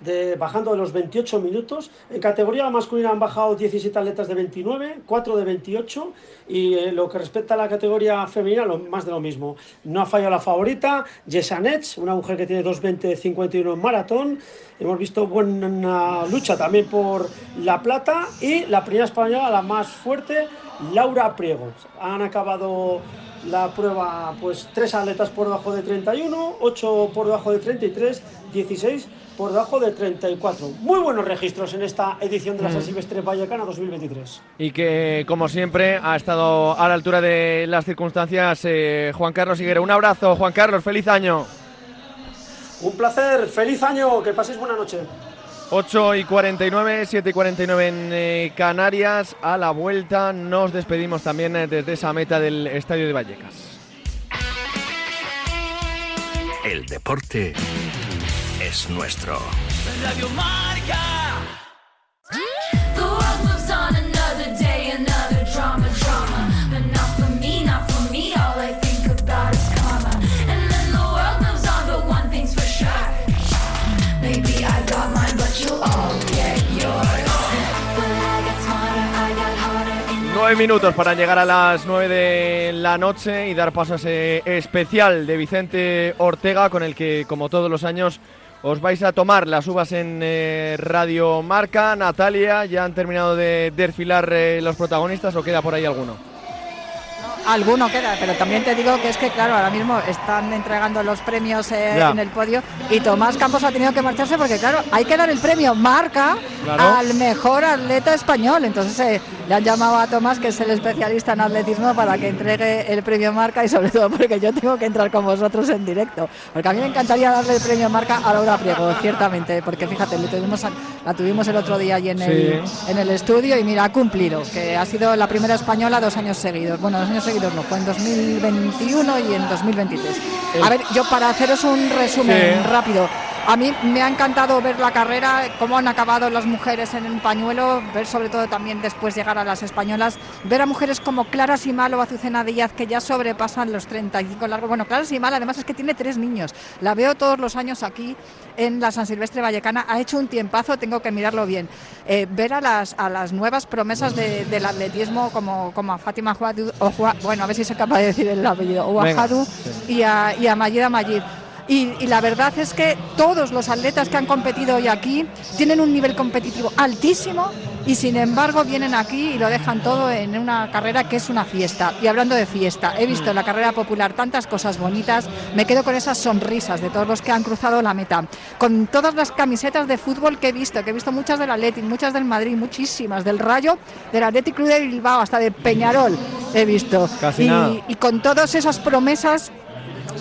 De, bajando de los 28 minutos. En categoría masculina han bajado 17 atletas de 29, 4 de 28 y eh, lo que respecta a la categoría femenina, lo, más de lo mismo. No ha fallado la favorita, Jessanets, una mujer que tiene 2.20-51 en maratón. Hemos visto buena lucha también por la plata y la primera española, la más fuerte, Laura Priego. Han acabado la prueba, pues tres atletas por debajo de 31, 8 por debajo de 33, 16 por debajo de 34. Muy buenos registros en esta edición de la San. Silvestre Vallecana 2023. Y que, como siempre, ha estado a la altura de las circunstancias eh, Juan Carlos Higuero. Un abrazo, Juan Carlos, feliz año. Un placer, feliz año, que paséis buena noche. 8 y 49, 7 y 49 en eh, Canarias. A la vuelta nos despedimos también eh, desde esa meta del Estadio de Vallecas. El deporte es nuestro. Radio Marca. Nueve minutos para llegar a las 9 de la noche y dar paso a ese especial de Vicente Ortega con el que, como todos los años, os vais a tomar las uvas en eh, Radio Marca. Natalia, ¿ya han terminado de desfilar eh, los protagonistas o queda por ahí alguno? Alguno queda, pero también te digo que es que, claro, ahora mismo están entregando los premios eh, en el podio y Tomás Campos ha tenido que marcharse porque, claro, hay que dar el premio marca Claro. al mejor atleta español. Entonces eh, le han llamado a Tomás, que es el especialista en atletismo, para que entregue el premio marca y sobre todo porque yo tengo que entrar con vosotros en directo. Porque a mí me encantaría darle el premio marca a Laura Priego, ciertamente, porque fíjate, le tuvimos la tuvimos el otro día allí en, el, en el estudio y mira, ha cumplido, que ha sido la primera española dos años seguidos. Bueno, dos años seguidos no, fue en 2021 y en 2023. A ver, yo para haceros un resumen Sí. rápido. A mí me ha encantado ver la carrera, cómo han acabado las mujeres en el pañuelo, ver sobre todo también después llegar a las españolas, ver a mujeres como Clara Simal o Azucena Díaz que ya sobrepasan los 35 largos. Bueno, Clara Simal además es que tiene tres niños. La veo todos los años aquí en la San Silvestre Vallecana. Ha hecho un tiempazo, tengo que mirarlo bien. Eh, ver a las, a las nuevas promesas de- del atletismo como, como a Fátima Juadu, o bueno, a ver si soy capaz de decir el apellido, o a Venga, Jadu sí. y a, y a Mayida Mayid. Y, y la verdad es que todos los atletas que han competido hoy aquí tienen un nivel competitivo altísimo y sin embargo vienen aquí y lo dejan todo en una carrera que es una fiesta. Y hablando de fiesta, he visto en la carrera popular tantas cosas bonitas, me quedo con esas sonrisas de todos los que han cruzado la meta, con todas las camisetas de fútbol que he visto, que he visto muchas del Athletic, muchas del Madrid, muchísimas, del Rayo, del Athletic Club de Bilbao, hasta de Peñarol he visto. Casi y, nada. y con todas esas promesas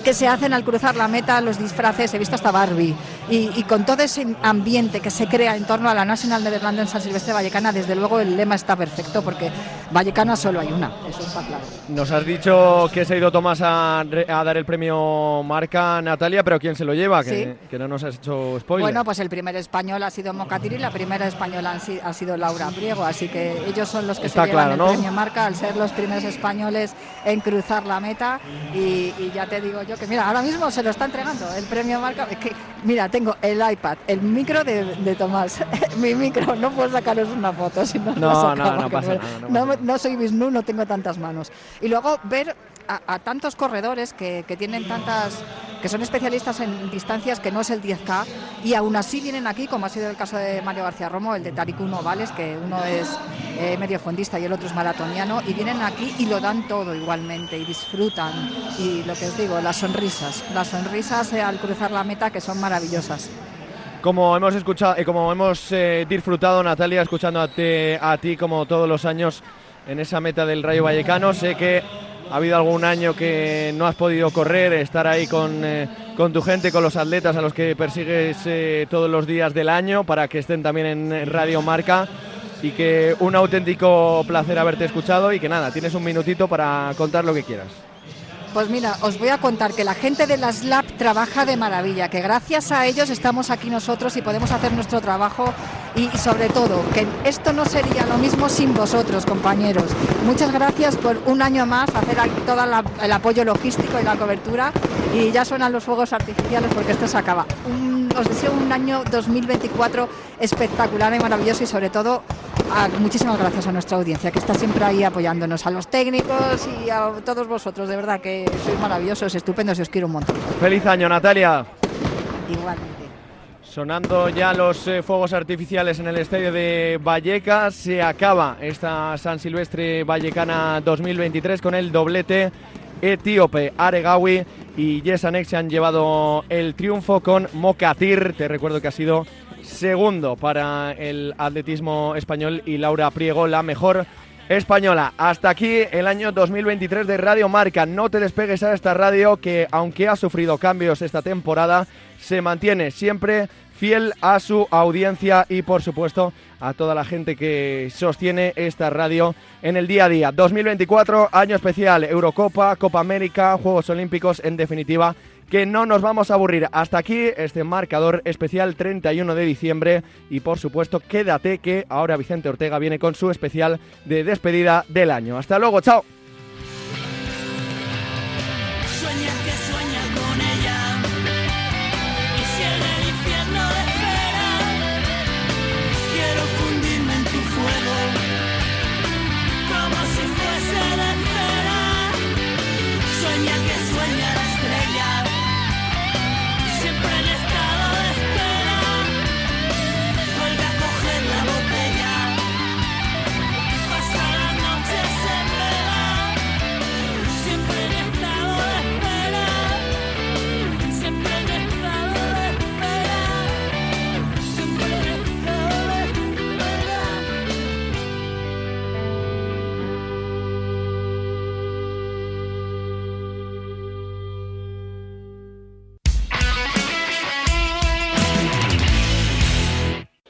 que se hacen al cruzar la meta, los disfraces, he visto hasta Barbie, y, y con todo ese ambiente que se crea en torno a la National Netherlands en San Silvestre Vallecana, desde luego el lema está perfecto porque Vallecana solo hay una, eso está claro. Nos has dicho que se ha ido Tomás a, a dar el premio marca Natalia, pero ¿quién se lo lleva? Que, que no nos has hecho spoiler. Bueno, pues el primer español ha sido Mocatiri, la primera española han si- ha sido Laura Priego, así que ellos son los que Está se llevan claro, el ¿no? premio marca al ser los primeros españoles en cruzar la meta y, y ya te digo yo que mira, ahora mismo se lo está entregando el premio marca, que mira, tengo el iPad, el micro de, de Tomás, mi micro, no puedo sacaros una foto, si no, No, no, no pasa nada, no no no soy Vishnu, no tengo tantas manos. Y luego ver a, a tantos corredores que, que tienen tantas que son especialistas en distancias que no es el 10K y aún así vienen aquí, como ha sido el caso de Mario García Romo, el de Tarik Uno Vales, que uno es eh, medio fondista y el otro es maratoniano, y vienen aquí y lo dan todo igualmente y disfrutan. Y lo que os digo, las sonrisas, las sonrisas eh, al cruzar la meta que son maravillosas. Como hemos escuchado, eh, como hemos eh, disfrutado, Natalia, escuchando a ti, como todos los años en esa meta del Rayo Vallecano, sé que ha habido algún año que no has podido correr, estar ahí con, eh, con tu gente, con los atletas a los que persigues todos los días del año para que estén también en Radio Marca y que un auténtico placer haberte escuchado y que nada, tienes un minutito para contar lo que quieras. Pues mira, os voy a contar que la gente de la SLAP trabaja de maravilla, que gracias a ellos estamos aquí nosotros y podemos hacer nuestro trabajo y, sobre todo que esto no sería lo mismo sin vosotros, compañeros. Muchas gracias por un año más hacer todo el apoyo logístico y la cobertura y ya suenan los fuegos artificiales porque esto se acaba. Un- os deseo un año 2024 espectacular y maravilloso y sobre todo a- muchísimas gracias a nuestra audiencia que está siempre ahí apoyándonos, a los técnicos y a todos vosotros, de verdad que sois maravillosos, estupendos y os quiero un montón. Feliz año, Natalia. Igualmente. Sonando ya los eh, fuegos artificiales en el estadio de Vallecas, se acaba esta San Silvestre Vallecana 2023 con el doblete etíope Aregawi y Yesanek se han llevado el triunfo con Mokatir. Te recuerdo que ha sido segundo para el atletismo español y Laura Priego la mejor española. Hasta aquí el año 2023 de Radio Marca. No te despegues a esta radio que aunque ha sufrido cambios esta temporada, se mantiene siempre fiel a su audiencia y por supuesto a toda la gente que sostiene esta radio en el día a día. 2024, año especial, Eurocopa, Copa América, Juegos Olímpicos, en definitiva, que no nos vamos a aburrir. Hasta aquí este marcador especial 31 de diciembre y por supuesto quédate que ahora Vicente Ortega viene con su especial de despedida del año. Hasta luego, chao.